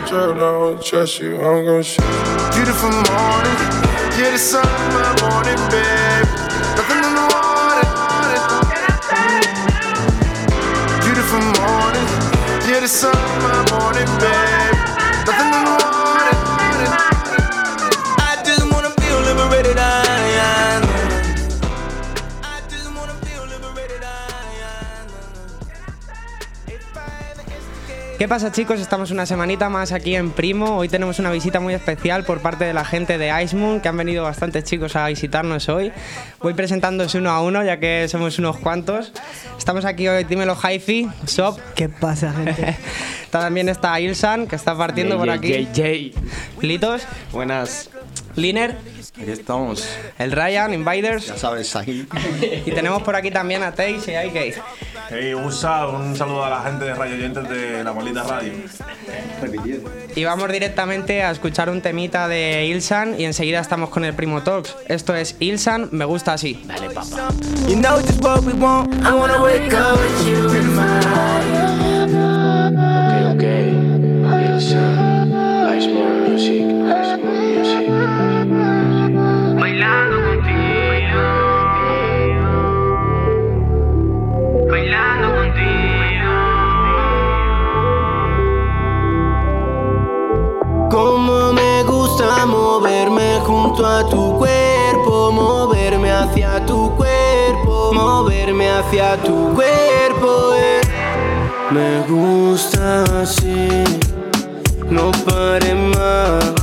drug, don't trust you, I'm gon' shoot. Beautiful morning, yeah, the sun my morning, babe. Nothing in the water. Beautiful morning, yeah, the sun my morning, babe. ¿Qué pasa chicos? Estamos una semanita más aquí en Primo. Hoy tenemos una visita muy especial por parte de la gente de Ice Moon, que han venido bastantes chicos a visitarnos hoy. Voy presentándoos uno a uno, ya que somos unos cuantos. Estamos aquí hoy, dímelo Hi-Fi, Shop. ¿Qué pasa, gente? También está Ilsan, que está partiendo por aquí. Litos, Buenas. Liner, Aquí estamos. el Ryan, Invaders. Ya sabes, ahí. Y tenemos por aquí también a Taze y a IK. Hey, USA, un saludo a la gente de Radio Oyentes de la maldita radio. Repitiendo. Y vamos directamente a escuchar un temita de Ilsan y enseguida estamos con el Primo Talks. Esto es Ilsan, me gusta así. Dale, papá. You know just what we want. I wanna wake up with you in mind. Ok, ok. Ilsa. Ice Music. Ice Music. Bailando contigo. Bailando contigo. Como me gusta moverme junto a tu cuerpo, moverme hacia tu cuerpo, moverme hacia tu cuerpo. eh. Me gusta así, no pare más.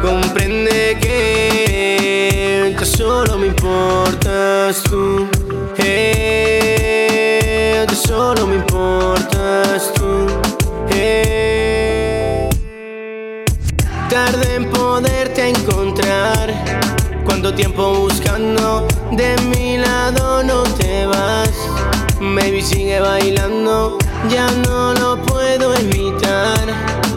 Comprende que importas tú. Eh, ya solo me importas tú. Eh. Tarde en poderte encontrar. Cuánto tiempo buscando, de mi lado no te vas. Baby sigue bailando, ya no lo puedo evitar.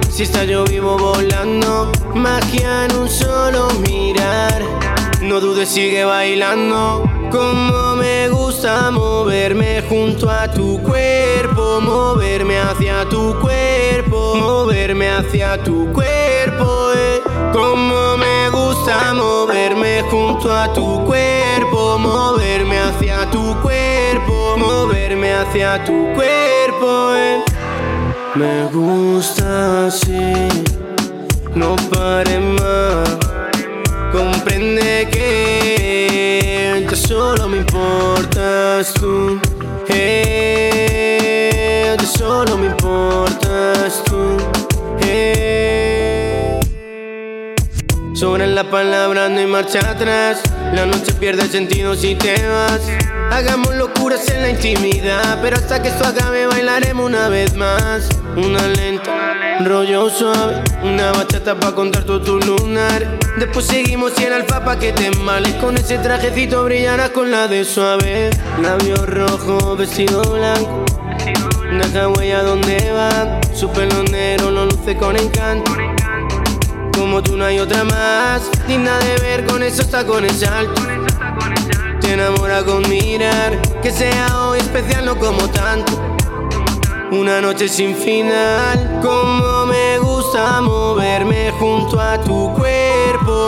Si está yo vivo volando, magia en un solo mirar. No dudes, sigue bailando. Como me gusta moverme junto a tu cuerpo, moverme hacia tu cuerpo, moverme hacia tu cuerpo. Eh. Como me gusta moverme junto a tu cuerpo, moverme hacia tu cuerpo, moverme hacia tu cuerpo. Eh. Me gusta así, no pare más. Comprende que ya solo me importas tú. Eh, ya solo me importas tú. Eh. Sobran las palabras, no hay marcha atrás. La noche pierde sentido si te vas. Hagamos locuras en la intimidad, pero hasta que esto acabe bailaremos una vez más. Una lenta, rollo suave, una bachata pa' contar todo tu lunar. Después seguimos y el alfa pa' que te males. Con ese trajecito brillarás con la de suave. Labio rojo, vestido blanco. Deja huella donde va. Su pelo negro lo luce con encanto. Como tú no hay otra más, digna de ver con esos tacones altos. Te enamora con mirar, que sea hoy especial, no como tanto. Una noche sin final, como me gusta moverme junto a tu cuerpo,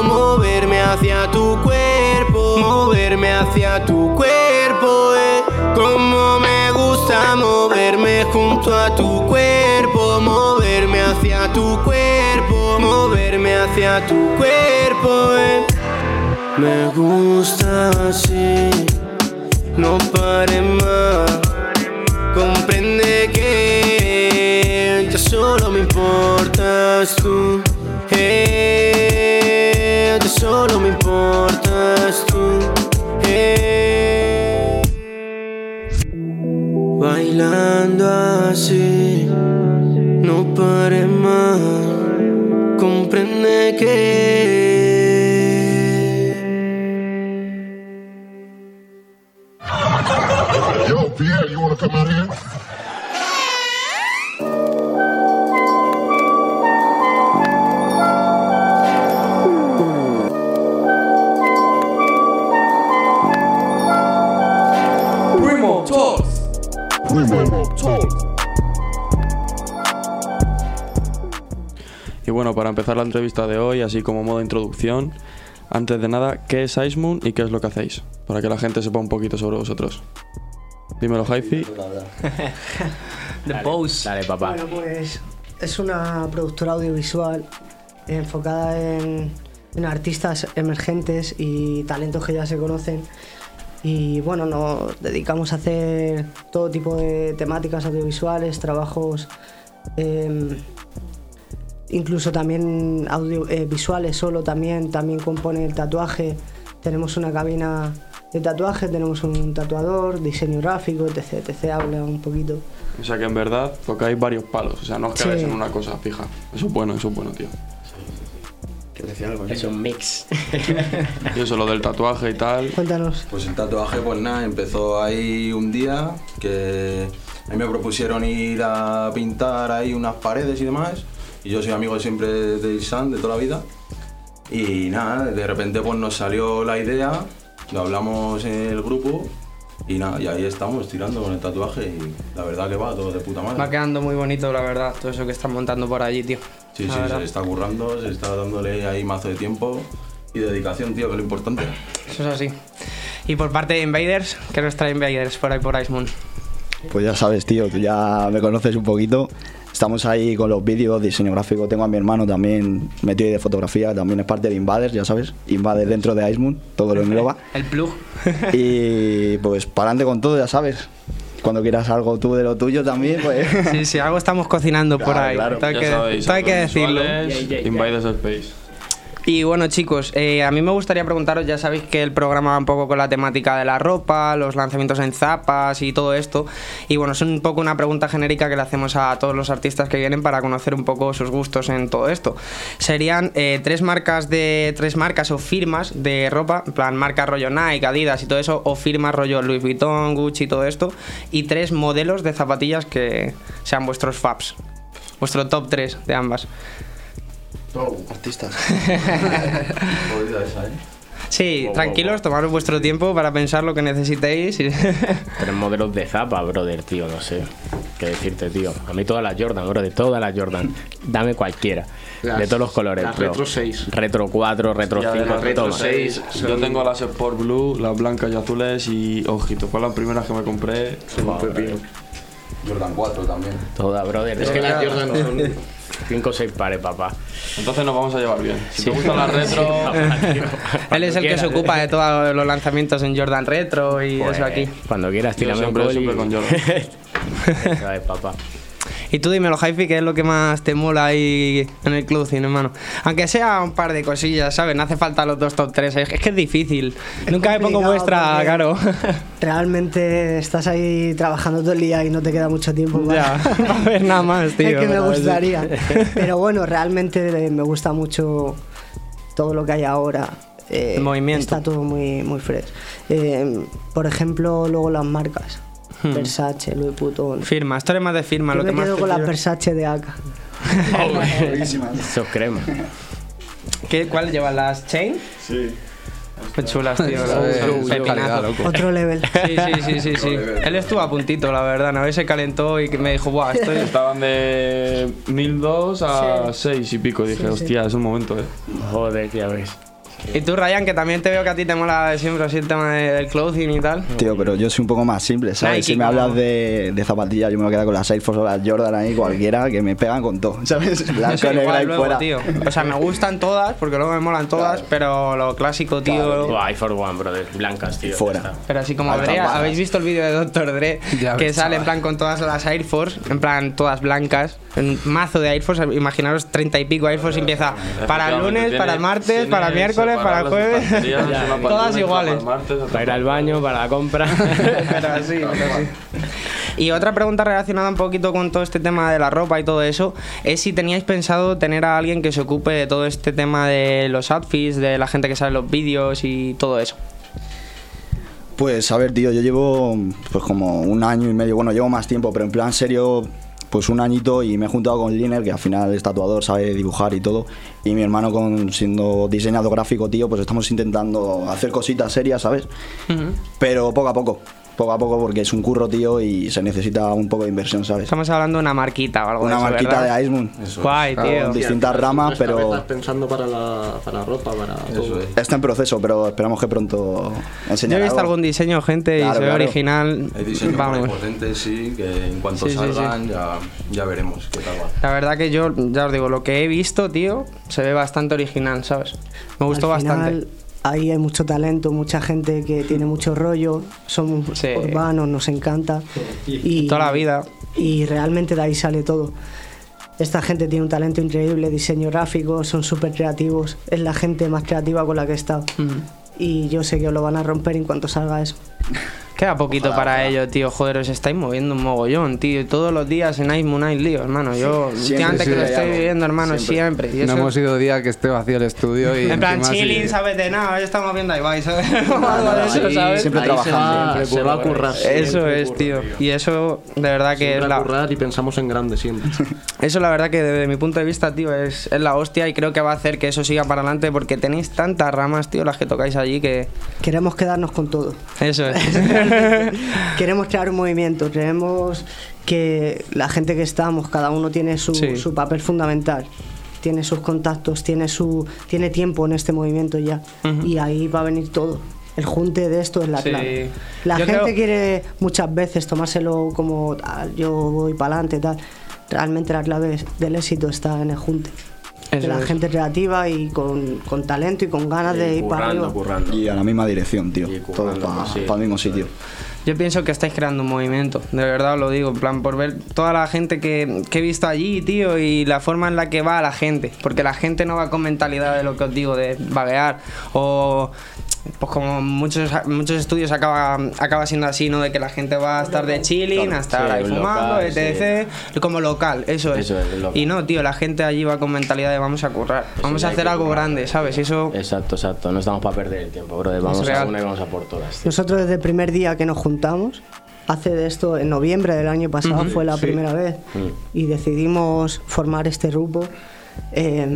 moverme hacia tu cuerpo, moverme hacia tu cuerpo, eh. Como me gusta moverme junto a tu cuerpo, moverme hacia tu cuerpo, moverme hacia tu cuerpo, eh. Me gusta así, no pare más. Comprende que ya solo me importas tú. Eh, ya solo me importas tú. Eh. Bailando así, no pare más. Comprende que. Yo, Pierre, you wanna come out here? Bueno, para empezar la entrevista de hoy, así como modo introducción, antes de nada, ¿qué es Icemoon y qué es lo que hacéis? Para que la gente sepa un poquito sobre vosotros. Dímelo, Jaifi. The Pose. Dale, papá. Bueno, pues es una productora audiovisual enfocada en, en artistas emergentes y talentos que ya se conocen. Y bueno, nos dedicamos a hacer todo tipo de temáticas audiovisuales, trabajos, em, incluso también audiovisuales solo, también, también compone el tatuaje. Tenemos una cabina de tatuaje, tenemos un tatuador, diseño gráfico, etc. etc. Habla un poquito. O sea que en verdad tocáis varios palos, o sea, no os quedáis Sí. en una cosa fija. Eso es bueno, eso es bueno, tío. Es un mix. Y eso, lo del tatuaje y tal. Cuéntanos. Pues el tatuaje, pues nada, empezó ahí un día que a mí me propusieron ir a pintar ahí unas paredes y demás. Y yo soy amigo siempre de Isan de toda la vida. Y nada, de repente pues nos salió la idea, lo hablamos en el grupo y nada, y ahí estamos tirando con el tatuaje y la verdad que va todo de puta madre. Va quedando muy bonito, la verdad, todo eso que están montando por allí, tío. Sí, La sí, verdad. se está currando, se está dándole ahí mazo de tiempo y dedicación, tío, que es lo importante. Eso es así. Y por parte de Invaders, ¿qué nos trae Invaders por ahí por Icemoon? Pues ya sabes, tío, tú ya me conoces un poquito. Estamos ahí con los vídeos, diseño gráfico. Tengo a mi hermano también metido ahí de fotografía, también es parte de Invaders, ya sabes. Invaders dentro de Icemoon, todo lo engloba. El plug. Y pues para adelante con todo, ya sabes. Cuando quieras algo tú de lo tuyo también, pues. Sí, sí, algo estamos cocinando por ahí. claro. Todo hay que, sabéis, todo hay que decirlo. Invaders Space. Y bueno, chicos, eh, a mí me gustaría preguntaros, ya sabéis que el programa va un poco con la temática de la ropa, los lanzamientos en zapas y todo esto. Y bueno, es un poco una pregunta genérica que le hacemos a todos los artistas que vienen para conocer un poco sus gustos en todo esto. Serían eh, tres marcas de tres marcas o firmas de ropa, en plan marca rollo Nike, Adidas y todo eso, o firmas rollo Louis Vuitton, Gucci y todo esto, y tres modelos de zapatillas que sean vuestros faps. Vuestro top 3 de ambas. Artistas. Sí, tranquilos, tomaros vuestro tiempo para pensar lo que necesitéis. Tres modelos de zapa, brother, tío, no sé. ¿Qué decirte, tío? A mí todas las Jordan, brother, todas las Jordan. Dame cualquiera. Las- de todos los colores. las bro. Retro 6. Retro 4, Retro Ya, de 5, las retro toma. 6. Yo tengo las Sport Blue, las blancas y azules y ojito, fue la primera que me compré. Jordan 4 también. Toda, brother. Es que las Jordan son 5 o 6 pares, papá. Entonces nos vamos a llevar bien. Si te gustan las retro, Él es el que se ocupa de todos los lanzamientos en Jordan Retro y Pues, eso aquí. Cuando quieras, Yo tírame siempre- un boli. siempre con Jordan. ¿Sabes, papá? Y tú dímelo, Jaifi, ¿qué es lo que más te mola ahí en el clothing, hermano? Aunque sea un par de cosillas, ¿sabes? No hace falta los dos top 3. Es que es difícil. Nunca me pongo porque- claro. Realmente estás ahí trabajando todo el día y no te queda mucho tiempo para, ya, para ver nada más, tío. es que me gustaría. Pero bueno, realmente me gusta mucho todo lo que hay ahora. Eh, El movimiento. Está todo muy, muy fresh. Eh, por ejemplo, luego las marcas. Hmm. Versace, Louis Vuitton. Firma, esto es más de firma. Yo lo me que más quedo te con las. Versace de AK. Eso es crema. ¿Qué, ¿Cuál lleva las chain? sí. Muy chulas, tío. Otro level. Sí, sí, sí, sí, sí. Él estuvo a puntito, la verdad. Una vez se calentó y me dijo, buah, estoy... Estaban de 1002 a Sí. 6 y pico. Dije, Sí, sí. hostia, es un momento, eh. Joder, ya ves. Y tú, Ryan, que también te veo que a ti te mola de siempre así el tema de- del clothing y tal. Tío, pero yo soy un poco más simple, ¿sabes? Nike, si me como- hablas de, de zapatillas, yo me voy a quedar con las Air Force o las Jordan ahí, cualquiera, que me pegan con todo, ¿sabes? Blanco, negra y luego, fuera. tío. O sea, me gustan todas, porque luego me molan todas, pero lo clásico, tío... I for One, brother. Blancas, tío. Fuera. Pero así como balas. habéis visto el vídeo de Dr. Dre, Ya que sale en plan con todas las Air Force, en plan todas blancas, un mazo de Air Force, imaginaros 30 y pico Air Force y empieza para el lunes, para el martes, para el miércoles, para el jueves, todas iguales. Para ir al baño, para la compra. pero así, pero así. Y otra pregunta relacionada un poquito con todo este tema de la ropa y todo eso, es si teníais pensado tener a alguien que se ocupe de todo este tema de los outfits, de la gente que sale en los vídeos y todo eso. Pues a ver, tío, yo llevo pues como un año y medio, bueno, llevo más tiempo, pero en plan serio, pues un añito y me he juntado con Liner, que al final es tatuador, sabe dibujar y todo, y mi hermano con siendo diseñador gráfico, tío, pues estamos intentando hacer cositas serias, ¿sabes? Pero poco a poco. Poco a poco porque es un curro, tío, y se necesita un poco de inversión, ¿sabes? Estamos hablando de una marquita o algo Una de eso, marquita ¿verdad? de Icemoon. Guay, tío. Con distintas ramas, pero Estás pensando para la, para la ropa, para todo. está en proceso, pero esperamos que pronto Yo enseñar he visto algo. algún diseño, gente, y se ve claro. original. Hay diseños Vamos. potentes, sí, que en cuanto Sí, sí, salgan Ya, ya veremos qué tal va. La verdad que yo, ya os digo, lo que he visto, tío, se ve bastante original, ¿sabes? Me gustó Al final, bastante. Ahí hay mucho talento, mucha gente que tiene mucho rollo, somos Sí. urbanos, nos encanta. Y, Toda la vida. Y realmente de ahí sale todo. Esta gente tiene un talento increíble, diseño gráfico, son súper creativos. Es la gente más creativa con la que he estado. Y yo sé que os lo van a romper en cuanto salga eso. Queda poquito para ello, tío. Joder, os estáis moviendo un mogollón, tío. Todos los días en Ice Moon hay lío, hermano. Yo, sí, que lo estoy algo. viviendo, hermano, siempre. Y No eso- hemos ido día que esté vacío el estudio y en plan, chilling. ¿sabes? De nada, hoy estamos viendo Ibai, ¿sabes? O algo de eso, ¿sabes? siempre Ahí trabajando. va, se va a currar. Eso siempre es, curra, tío. Y eso, de verdad que Siempre es a la, currar y pensamos en grande siempre. Eso la verdad que desde mi punto de vista, tío, es, es la hostia y creo que va a hacer que eso siga para adelante porque tenéis tantas ramas, tío, las que tocáis allí que... Queremos quedarnos con todo. Eso es. Queremos crear un movimiento, creemos que la gente que estamos, cada uno tiene su, Sí. su papel fundamental. Tiene sus contactos, tiene su tiene tiempo en este movimiento ya. Y ahí va a venir todo. El junte de esto es la Sí. clave. La Yo gente creo- quiere muchas veces tomárselo como "Tal, yo voy para adelante, tal. Realmente la clave del éxito está en el junte. Eso de la es. gente creativa y con, con talento y con ganas de ir para currando, arriba. currando. Y a la misma dirección, tío. Y Todo currando, para sí. el mismo sitio. Yo pienso que estáis creando un movimiento, de verdad os lo digo, en plan, por ver toda la gente que, que he visto allí, tío, y la forma en la que va la gente, porque la gente no va con mentalidad de lo que os digo, de vaguear, o pues como muchos, muchos estudios acaba, acaba siendo así, ¿no? De que la gente va a estar de chilling, a estar Sí, ahí fumando, local, etc. Como local, eso es. Eso es, local. y no, tío, la gente allí va con mentalidad de vamos a currar, Eso vamos a hacer algo currar. grande, ¿sabes? Eso... Exacto, exacto. No estamos para perder el tiempo, brother. Vamos a una y vamos a por todas. tío. Nosotros desde el primer día que nos juntamos, hace de esto en noviembre del año pasado, fue la sí. primera vez, Mm. y decidimos formar este grupo. eh,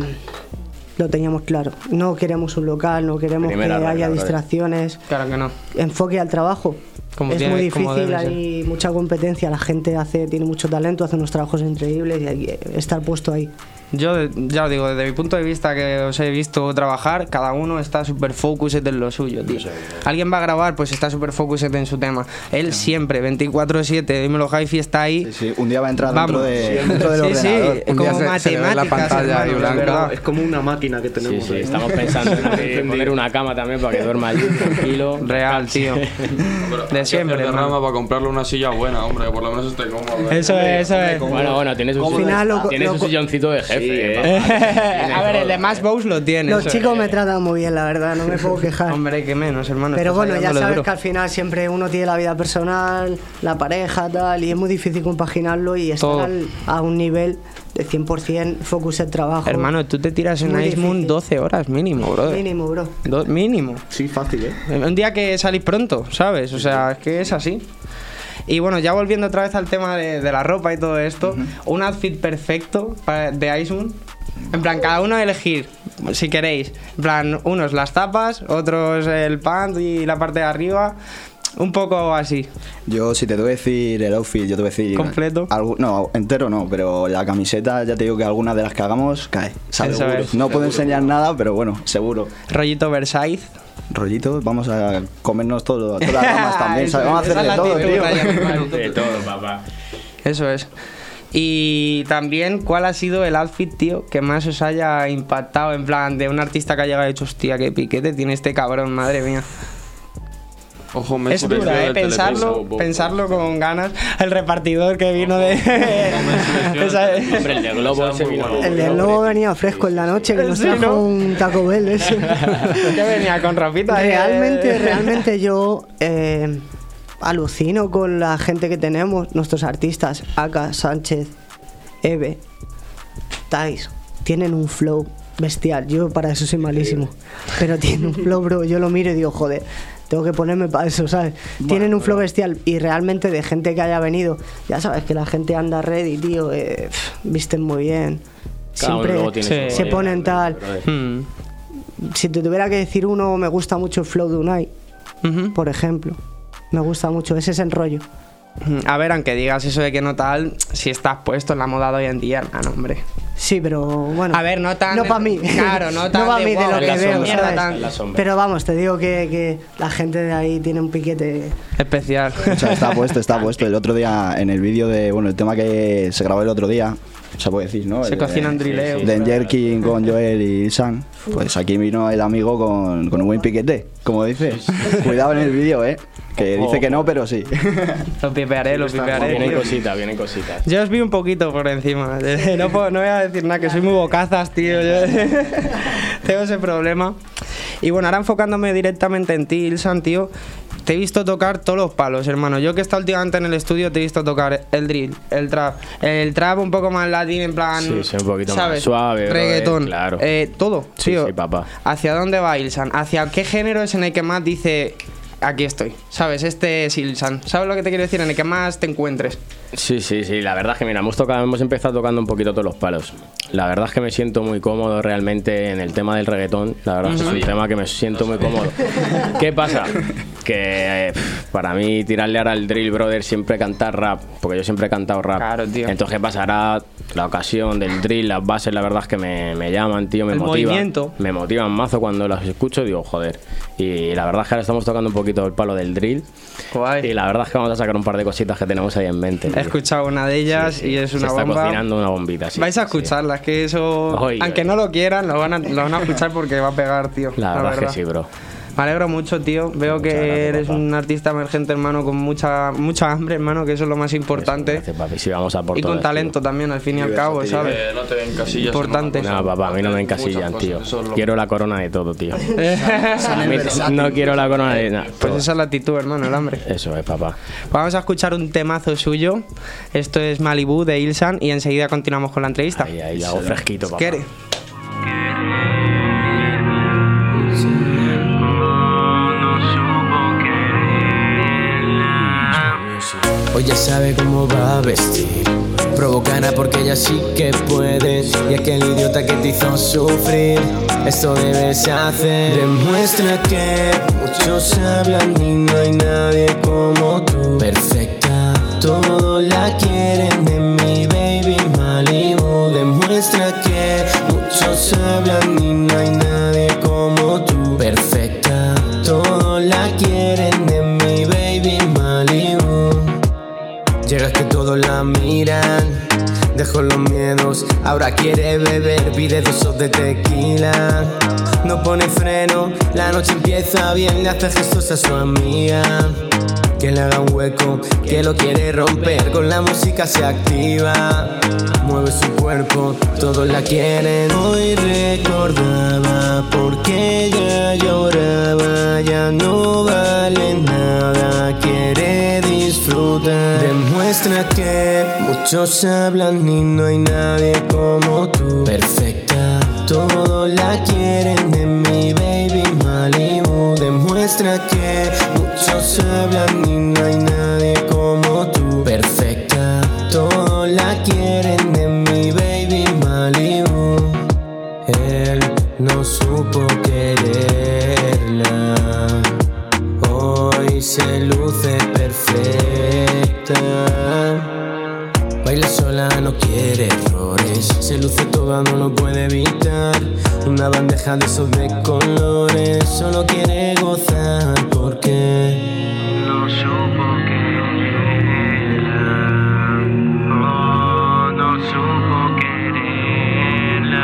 lo teníamos claro. No queremos un local, no queremos Primera que regla, haya distracciones. Claro que no. Enfoque al trabajo. Como es tiene- muy difícil, hay mucha competencia, la gente hace, tiene mucho talento, hace unos trabajos increíbles y hay que estar puesto ahí. Yo ya os digo, desde mi punto de vista que os he visto trabajar, cada uno está súper focused en lo suyo, tío. Alguien va a grabar, pues está súper focused en su tema. Él siempre, 24-7, dímelo, Hi-Fi está ahí. Sí, sí, un día va a entrar dentro, Vamos. de, dentro del Sí, sí, ordenador. es como la matemáticas, pantalla ahí hermano, blanca. verdad. Es como una máquina que Sí, tenemos. sí, ahí. estamos pensando en poner una cama también para que duerma allí tranquilo. Real, tío. De siempre, hermano. rama para comprarle una silla buena, hombre, que por lo menos esté cómodo. Eso es, eso es. Bueno, bueno, tienes un, Al final lo- un silloncito de jefe. Eh, a ver, el de Más Bows lo tiene. Los chicos me tratan muy bien, la verdad, no me puedo quejar. Hombre, que menos, hermano. Pero bueno, ya sabes duro. que al final siempre uno tiene la vida personal, la pareja, tal, y es muy difícil compaginarlo y estar al- a un nivel de 100% focus en trabajo. Hermano, tú te tiras en Ice Moon difícil. 12 horas mínimo, brother. Mínimo, bro. Do- mínimo. Sí, fácil, ¿eh? Un día que salís pronto, ¿sabes? O sea, es que es así. Y bueno, ya volviendo otra vez al tema de, de la ropa y todo esto, un outfit perfecto para- de Ice Moon. En plan, cada uno elegir, si queréis. En plan, unos las tapas, otros el pant y la parte de arriba. Un poco así. Yo, si te que decir el outfit, yo te voy a decir. ¿Completo? algu- no, entero no, pero la camiseta, ya te digo que algunas de las que hagamos cae. es. No puedo enseñar nada, pero bueno, seguro. Rollito Versailles. Rollito, vamos a comernos todo, todas las ramas también. Vamos a es, hacer esa de es la todo, tío. De todo, papá. Eso es. Y también, ¿cuál ha sido el outfit, tío, que más os haya impactado? En plan, de un artista que haya llegado y dicho, hostia, qué piquete tiene este cabrón, madre mía. Ojo, me Es dura, ¿eh? Pensarlo, pensarlo con ganas. El repartidor que vino de... Hombre, el de Globo. El venía fresco en la noche, que nos trajo un Taco Bell ese. que venía con ropita. Realmente, eh. realmente yo eh, alucino con la gente que tenemos, nuestros artistas, Aka, Sánchez, Eve, Tais, tienen un flow bestial. Yo para eso soy malísimo, pero tienen un flow, bro. Yo lo miro y digo, joder, tengo que ponerme para eso, ¿sabes? tienen un flow bestial y realmente de gente que haya venido, ya sabes que la gente anda ready, tío, eh, visten muy bien. Siempre se, ponen tal. Hmm. Si te tuviera que decir uno, me gusta mucho el flow de Unai, Ujú. por ejemplo. Me gusta mucho, ese es el rollo. A ver, aunque digas eso de que no tal, si estás puesto en la moda de hoy en día, ah, no, hombre. Sí, pero bueno. A ver, no tan. No para mí. Claro, no tan. no para de, mí, de "Wow, lo que veo. sombra, ¿sabes? Pero vamos, te digo que, que la gente de ahí tiene un piquete. Especial. O sea, está puesto, está puesto. El otro día, en el vídeo de, bueno, el tema que se grabó el otro día, se puede decir, ¿no? Se El cocinan drileos. De Jerkin con Joel y San. Pues aquí vino el amigo con, con un buen piquete, como dices. Cuidado en el vídeo, ¿eh? Que dice que no, pero sí. Lo pipearé, lo pipearé. Vienen cositas, vienen cositas. Yo os vi un poquito por encima. No, puedo- no voy a decir nada, que soy muy bocazas, tío. Yo tengo ese problema. Y bueno, ahora enfocándome directamente en ti, Ilsan, tío. Te he visto tocar todos los palos, hermano. Yo que he estado últimamente en el estudio te he visto tocar el drill, el trap, el trap un poco más latín, en plan. Sí, sí, un poquito más ¿sabes? suave, brother, Reggaetón. claro. Eh, todo, Sí, tío. sí, papá. ¿Hacia dónde va Ilsan? ¿Hacia qué género es en el que más dice aquí estoy? ¿Sabes? Este es Ilsan. ¿Sabes lo que te quiero decir? En el que más te encuentres. Sí, sí, sí. La verdad es que, mira, hemos, tocado, hemos empezado tocando un poquito todos los palos. La verdad es que me siento muy cómodo realmente en el tema del reggaetón. La verdad es que es un tema que me siento muy cómodo. ¿Qué pasa? Que eh, para mí tirarle ahora al drill, brother, siempre cantar rap. Porque yo siempre he cantado rap. Claro, tío. Entonces, ¿qué pasará? La ocasión del drill, las bases, la verdad es que me, me llaman, tío, me El motivan. movimiento. Me motivan mazo cuando las escucho, digo, joder. Y la verdad es que ahora estamos tocando un poquito el palo del drill. Y la verdad es que vamos a sacar un par de cositas que tenemos ahí en mente. He tío. escuchado una de ellas y es Se una está bomba. cocinando una bombita, sí. Vais a escucharlas, que eso. Oye, aunque oye. no lo quieran, lo van, a, lo van a escuchar porque va a pegar, tío. La verdad, es que sí, bro. Me alegro mucho, tío. Veo que eres un artista emergente, hermano, con mucha mucha hambre, hermano, que eso es lo más importante. Gracias, papi. Sí, vamos a por y con todas, talento también, al fin y al cabo, ¿sabes? Eh, no te den casillas. Importante. No, papá, a mí no me Muchas encasillan, tío. Quiero la corona de todo, tío. No quiero la corona de nada. Pues esa es la actitud, hermano, el hambre. Eso es, papá. Vamos a escuchar un temazo suyo. Esto es Malibu de Ilsan y enseguida continuamos con la entrevista. Ahí, ahí, hago fresquito, papá. ¿Quiere? Sabe cómo va a vestir. Provocará porque ella sí que puede. Y aquel idiota que te hizo sufrir, esto debes hacer. Demuestra que muchos hablan y no hay nadie como tú. Perfecta, todo la quieren la miran, los miedos, ahora quiere beber, pide de tequila. No pone freno, la noche empieza bien, le hace gestos a su amiga. Que le haga un hueco, que lo quiere romper, con la música se activa. Mueve su cuerpo, todos la quieren. Hoy recordaba porque ella lloraba, ya no vale nada, quiere disfrutar. Demuestra que muchos hablan y no hay nadie como tú. Perfecta, todos la quieren de mi baby Malibu. Demuestra que muchos hablan y no hay nadie como tú. Perfecta, todos la quieren de mi baby Malibu. Él no supo quererla. Hoy se luce perfecta. Baila sola, no quiere errores. Se luce toda, no lo puede evitar. Una bandeja de esos de colores. Solo quiere gozar porque. No supo quererla. Oh, no supo quererla.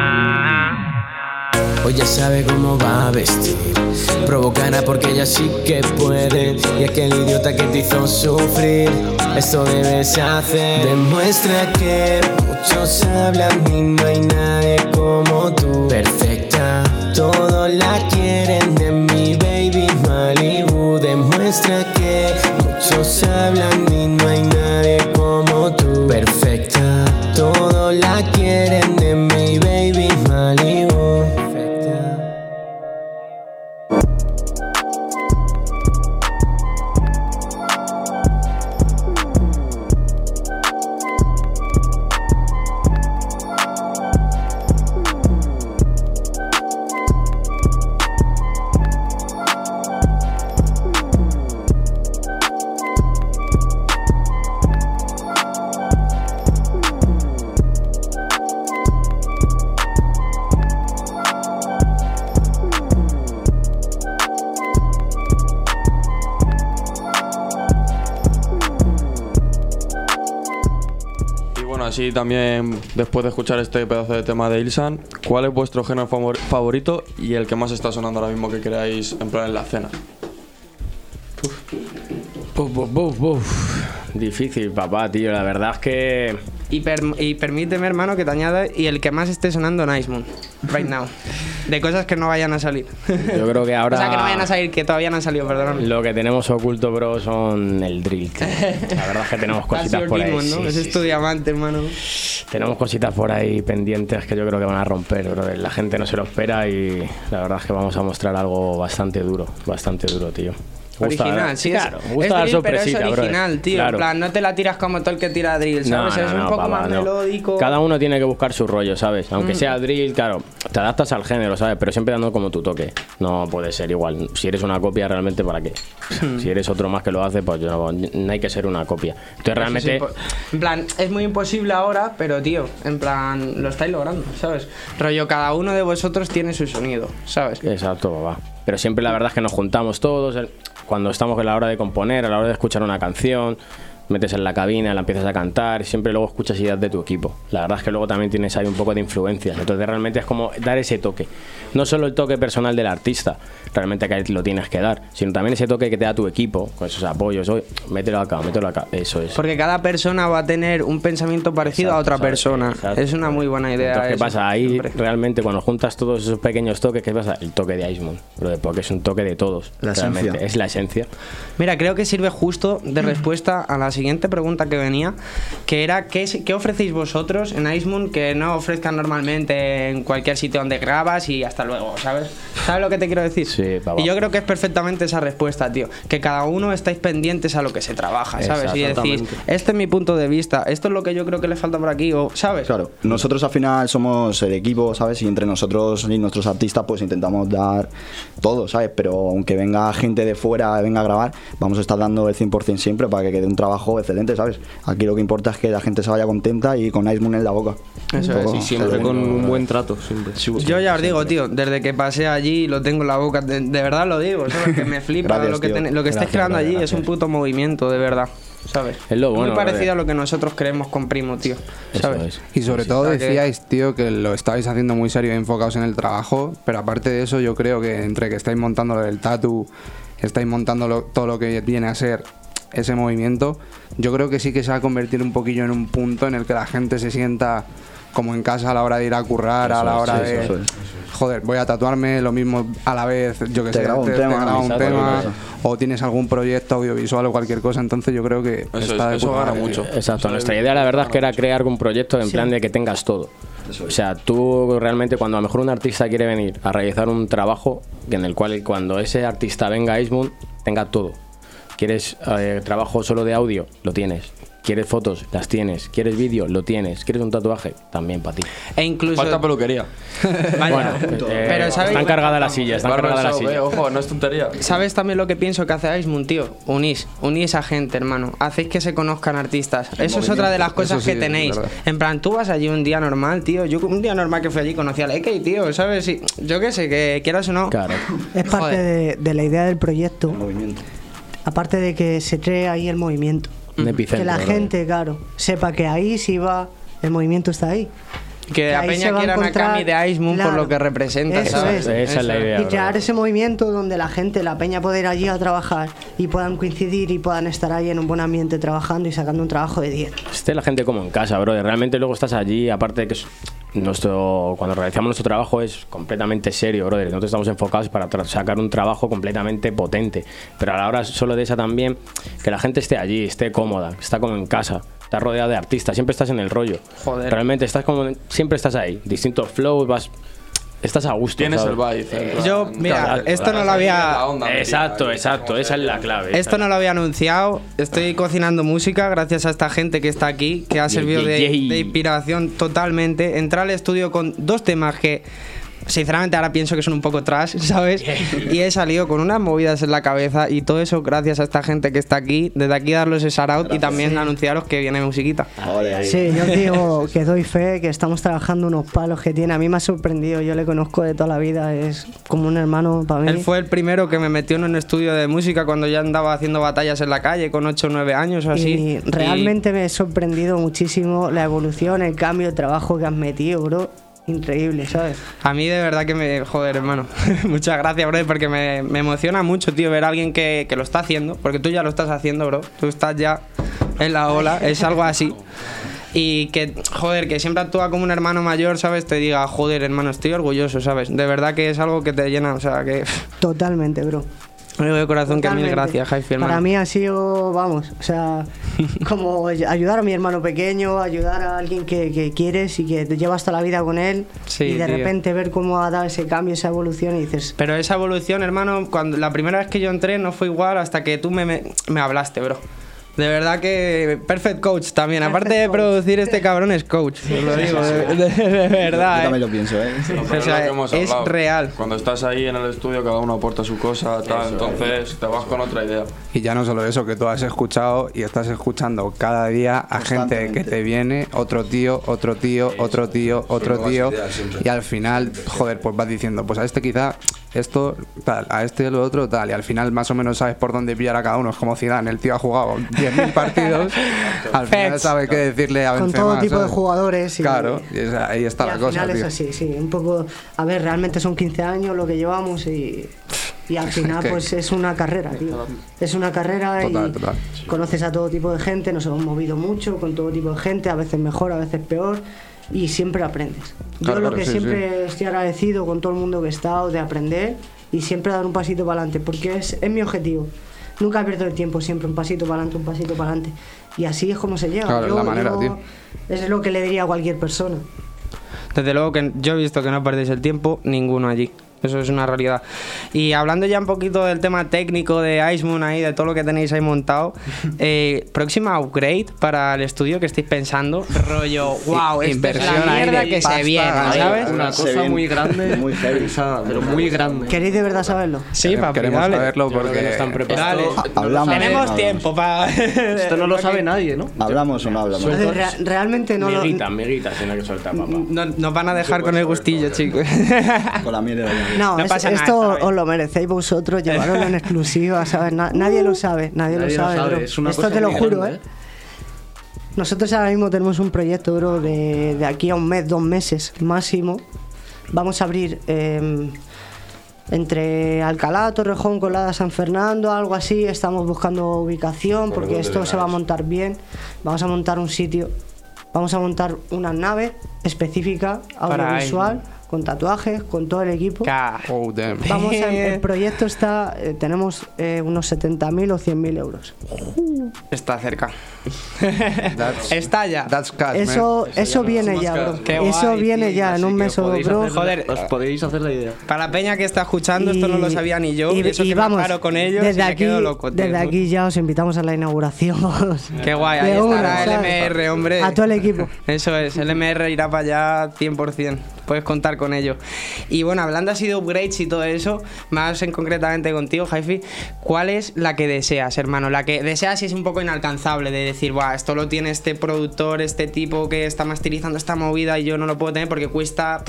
Hoy ya sabe cómo va a vestir. Provocará porque ella sí que puede. Y aquel idiota que te hizo sufrir, esto debes hacer. Demuestra que muchos hablan y no hay nadie como tú. Perfecta, todos la así también, después de escuchar este pedazo de tema de Ilsan, ¿cuál es vuestro género favor- favorito y el que más está sonando ahora mismo que queráis en plan en la cena? Difícil, papá, tío. La verdad es que. Y, per- y permíteme, hermano, que te añada y el que más esté sonando Nice Moon, right now. De cosas que no vayan a salir. Yo creo que ahora. O sea, que no vayan a salir, que todavía no han salido, perdóname. Lo que tenemos oculto, bro, son el drill. tío. La verdad es que tenemos cositas por ahí. Demon, ¿no? sí, Ese sí, es tu diamante, hermano. Tenemos cositas por ahí pendientes que yo creo que van a romper, bro. La gente no se lo espera y la verdad es que vamos a mostrar algo bastante duro, bastante duro, tío. Gusta Original, sí, claro, es, me gusta es drill, pero es bro. original, tío. Claro. En plan, no te la tiras como todo el que tira drill, ¿sabes? es un poco papá, más no. melódico. Cada uno tiene que buscar su rollo, ¿sabes? Aunque Mm. sea drill, claro, te adaptas al género, ¿sabes? Pero siempre dando como tu toque. No puede ser igual. Si eres una copia, realmente, ¿para qué? Mm. Si eres otro más que lo hace, pues no, no hay que ser una copia. Entonces, realmente. En plan, es muy imposible ahora, pero tío, en plan, lo estáis logrando, ¿sabes? Rollo, cada uno de vosotros tiene su sonido, ¿sabes? Exacto, papá. Pero siempre la verdad es que nos juntamos todos. Cuando estamos a la hora de componer, a la hora de escuchar una canción, metes en la cabina, la empiezas a cantar y siempre luego escuchas ideas de tu equipo. La verdad es que luego también tienes ahí un poco de influencia. Entonces realmente es como dar ese toque. No solo el toque personal del artista, realmente que lo tienes que dar, sino también ese toque que te da tu equipo, con esos apoyos. Oye, mételo acá, mételo acá. Eso es. Porque cada persona va a tener un pensamiento parecido a Exacto, otra ¿sabes? persona. Exacto. Es una muy buena idea. Entonces, ¿qué eso, pasa? Ahí siempre. realmente cuando juntas todos esos pequeños toques, ¿qué pasa? El toque de Icemoon, brother, porque es un toque de todos. La realmente. esencia. Es la esencia. Mira, creo que sirve justo de respuesta a la siguiente pregunta que venía, que era ¿qué, qué ofrecéis vosotros en Icemoon que no ofrezcan normalmente en cualquier sitio donde grabas y hasta luego, ¿sabes? ¿Sabes lo que te quiero decir? Sí, papá. Y yo creo que es perfectamente esa respuesta, tío. Que cada uno estáis pendientes a lo que se trabaja, ¿sabes? Y decís, este es mi punto de vista, esto es lo que yo creo que le falta por aquí, o ¿sabes? Claro, nosotros al final somos el equipo, ¿sabes? Y entre nosotros y nuestros artistas pues intentamos dar todo, ¿sabes? Pero aunque venga gente de fuera, venga a grabar, vamos a estar dando el 100% siempre para que quede un trabajo excelente, ¿sabes? Aquí lo que importa es que la gente se vaya contenta y con Ice Moon en la boca. Eso es. Y siempre con un buen trato, siempre. Yo ya os digo, tío, desde que pasé allí lo tengo en la boca, de, de verdad lo digo, ¿sabes? Que me flipa Gracias, lo que, ten- lo que estáis creando allí, gracias. es un puto movimiento, de verdad, ¿sabes? Es lo bueno, Muy parecido a lo que nosotros creemos con Primo, tío, ¿sabes? Es. Y sobre todo decíais, tío, que lo estabais haciendo muy serio y enfocados en el trabajo, pero aparte de eso yo creo que entre que estáis montando lo del tatu, estáis montando lo- todo lo que viene a ser ese movimiento, yo creo que sí que se va a convertir un poquillo en un punto en el que la gente se sienta como en casa a la hora de ir a currar, a la hora de... eso es. Joder, voy a tatuarme lo mismo a la vez, yo que Te sé, grabo un te, te tema, grabo un tema, o tienes algún proyecto audiovisual o cualquier cosa, entonces yo creo que Eso, está es, de eso puta gana madre, mucho. Exacto. Nuestra idea, la verdad, es que era crear un proyecto en plan de que tengas todo. O sea, tú realmente cuando a lo mejor un artista quiere venir a realizar un trabajo en el cual cuando ese artista venga a Icemoon tenga todo. ¿Quieres eh, trabajo solo de audio? Lo tienes. ¿Quieres fotos? Las tienes. ¿Quieres vídeo? Lo tienes. ¿Quieres un tatuaje? También para ti. E incluso... Falta peluquería. Vaya, Bueno, eh, pero ¿sabes? están cargadas las sillas, están cargadas las sillas. ve, ojo, no es tontería. ¿Sabes también lo que pienso que hace Icemoon, tío? Unís, unís a gente, hermano. Hacéis que se conozcan artistas. Eso es otra de las cosas sí, que tenéis. En plan, tú vas allí un día normal, tío. Yo un día normal que fui allí conocí a Lekey, tío, ¿sabes? Y yo qué sé, que quieras o no. Claro. Es parte de la idea del proyecto, Movimiento. Aparte de que se cree ahí el movimiento. Un epicentro. que la gente, claro, sepa que ahí sí va, el movimiento está ahí. Que la ahí peña se va a quiera a encontrar- Nakami de Icemoon por claro, lo que representa. eso ¿sabes? es. Esa es la idea. Y crear ese movimiento donde la gente, la peña pueda ir allí a trabajar y puedan coincidir y puedan estar ahí en un buen ambiente trabajando y sacando un trabajo de 10. esté la gente como en casa, bro. Realmente luego estás allí, aparte de que nuestro cuando realizamos nuestro trabajo es completamente serio, brother. Nosotros estamos enfocados para sacar un trabajo completamente potente. Pero a la hora solo de esa también, que la gente esté allí, esté cómoda, está como en casa. Estás rodeado de artistas, siempre estás en el rollo. Joder. Realmente estás como siempre estás ahí, distintos flows, vas estás a gusto. Tienes ¿sabes? el vibe. plan, Yo, mira, claro, esto claro, no lo había- onda, Exacto, exacto, esa es la clave. Esto no lo había anunciado. Estoy cocinando música gracias a esta gente que está aquí, que ha servido de inspiración totalmente. Entré al estudio con dos temas que sinceramente ahora pienso que son un poco trash, ¿sabes? Y he salido con unas movidas en la cabeza y todo eso gracias a esta gente que está aquí. Desde aquí darles ese shout out y también anunciaros que viene musiquita. Sí, yo digo que doy fe, que estamos trabajando unos palos que tiene. A mí me ha sorprendido, yo le conozco de toda la vida, es como un hermano para mí. Él fue el primero que me metió en un estudio de música cuando ya andaba haciendo batallas en la calle con 8 o 9 años o así. Y realmente me he sorprendido muchísimo la evolución, el cambio, el trabajo que has metido, bro. Increíble, ¿sabes? A mí de verdad que me... Joder, hermano. Muchas gracias, bro, porque me, me emociona mucho, tío, ver a alguien que, que lo está haciendo. Porque tú ya lo estás haciendo, bro. Tú estás ya en la ola. Es algo así. Y que, joder, que siempre actúa como un hermano mayor, ¿sabes? Te diga, joder, hermano, estoy orgulloso, ¿sabes? De verdad que es algo que te llena, o sea, que... Totalmente, bro. Lo digo de corazón que mil gracias, hermano. Para mí ha sido, vamos, o sea, como ayudar a mi hermano pequeño, ayudar a alguien que, que quieres y que te llevas toda la vida con él Sí, y de tío. repente ver cómo ha dado ese cambio, esa evolución y dices, Pero esa evolución, hermano, cuando la primera vez que yo entré no fue igual hasta que tú me, me, me hablaste, bro. De verdad que perfect coach también. Aparte de producir, este cabrón es coach. Os lo digo, de, de- de verdad. Yo también eh. lo pienso, ¿eh? O sea, lo que hemos es real. Cuando estás ahí en el estudio, cada uno aporta su cosa, tal, entonces te vas con otra idea. Y ya no solo eso, que tú has escuchado y estás escuchando cada día a gente que te viene, otro tío, otro tío, otro tío, otro tío, y al final, joder, pues vas diciendo, pues a este quizá esto, tal, a este lo otro, tal, y al final más o menos sabes por dónde pillar a cada uno. Es como Zidane, el tío ha jugado 10.000 partidos, al final sabe qué decirle a con Benzema. todo tipo de jugadores. Y, Claro, y ahí está y la al cosa, final es así, sí, un poco, a ver, realmente son 15 años lo que llevamos y, y al final pues es una carrera, tío. Es una carrera Total, y total. conoces a todo tipo de gente, nos hemos movido mucho con todo tipo de gente, a veces mejor, a veces peor. Y siempre aprendes. Yo Claro, lo que sí, siempre estoy agradecido con todo el mundo que he estado de aprender y siempre dar un pasito para adelante, porque es, es mi objetivo. Nunca pierdo el tiempo, siempre un pasito para adelante, un pasito para adelante. Y así es como se llega. Claro, es la manera, tío. Es lo que le diría a cualquier persona. Desde luego que yo he visto que no perdéis el tiempo, ninguno allí. Eso es una realidad. Y hablando ya un poquito del tema técnico de Icemoon ahí, de todo lo que tenéis ahí montado, eh, próxima upgrade para el estudio que estáis pensando, rollo, wow, esta es Inversión la mierda que se pasta, viene, ahí, ¿sabes? Una Se cosa ven muy grande, muy heavy. pero muy grande. ¿Queréis de verdad saberlo? Sí, papi, Queremos dale. saberlo porque no están preparados. Dale. Hablamos. Tenemos hablamos. tiempo para... Esto no lo sabe nadie, ¿no? ¿Hablamos o no hablamos? Realmente no lo. Miguitas, miguitas, tiene que soltar, papá. No, nos van a dejar con el gustillo, chicos. Con la mierda. No, No es- pasa esto os lo merecéis vosotros, llevarlo en exclusiva, ¿sabes? Na- nadie lo sabe, nadie, Nadie lo lo sabe, sabe, bro. es una Esto cosa te lo juro, grande, ¿eh? Nosotros ahora mismo tenemos un proyecto, bro, de, de aquí a un mes, dos meses máximo. Vamos a abrir eh, entre Alcalá, Torrejón, Colada, San Fernando, algo así. Estamos buscando ubicación porque esto se va a montar bien. Vamos a montar un sitio, vamos a montar una nave específica, Para audiovisual, con tatuajes, con todo el equipo. Oh, damn. Vamos a- el proyecto está, eh, tenemos eh, unos 70.000 o 100.000 euros. Está cerca. That's- Está ya. That's cash, man. Eso, eso viene ya, bro. Qué Eso guay, viene tío, ya en un mes o bro. Joder. Os podéis hacer la idea. Para la peña que está escuchando, esto no lo sabía ni yo. Y, eso que me paro con ellos desde y me aquí, quedo loco. tío. desde aquí ya os invitamos a la inauguración. Qué guay, ahí estará el. MR, hombre. A todo el equipo. Eso es, el MR irá para allá 100%. Puedes contar con ello. Y bueno, hablando así de upgrades y todo eso, más en concretamente contigo, Jaifi, ¿cuál es la que deseas, hermano? La que deseas y es un poco inalcanzable de decir, Buah, esto lo tiene este productor, este tipo que está masterizando esta movida y yo no lo puedo tener porque cuesta.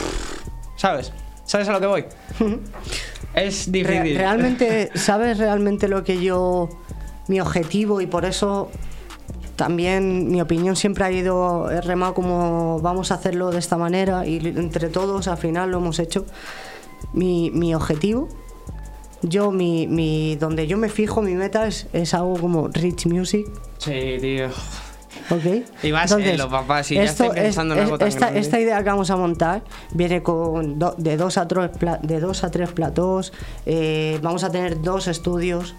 ¿Sabes? ¿Sabes a lo que voy? es Re- difícil. realmente, ¿sabes realmente lo que yo. Mi objetivo y por eso también mi opinión siempre ha ido, he remado como vamos a hacerlo de esta manera y entre todos al final lo hemos hecho. Mi, mi objetivo, yo, mi, mi, donde yo me fijo, mi meta es, es algo como Rich Music, Sí, tío. ¿ok? Y va a serlo, papá, si ya estoy pensando en algo tan esta, grande. esta idea que vamos a montar viene con do- de, dos a tres de dos a tres platós, eh, vamos a tener dos estudios,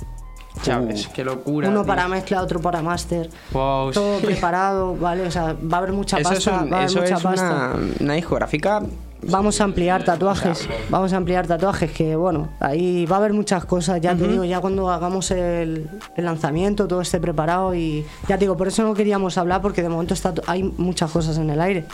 ¿Sabes? Qué locura. uno tío. para mezcla, otro para máster, Wow, todo sí. preparado, ¿vale? O sea, va a haber mucha Eso es, pasta, un- va a haber eso mucha es pasta. una, una discográfica. Vamos a ampliar tatuajes, vamos a ampliar tatuajes que bueno, ahí va a haber muchas cosas, ya te digo, ya cuando hagamos el, el lanzamiento todo esté preparado y ya te digo, por eso no queríamos hablar porque de momento está, hay muchas cosas en el aire.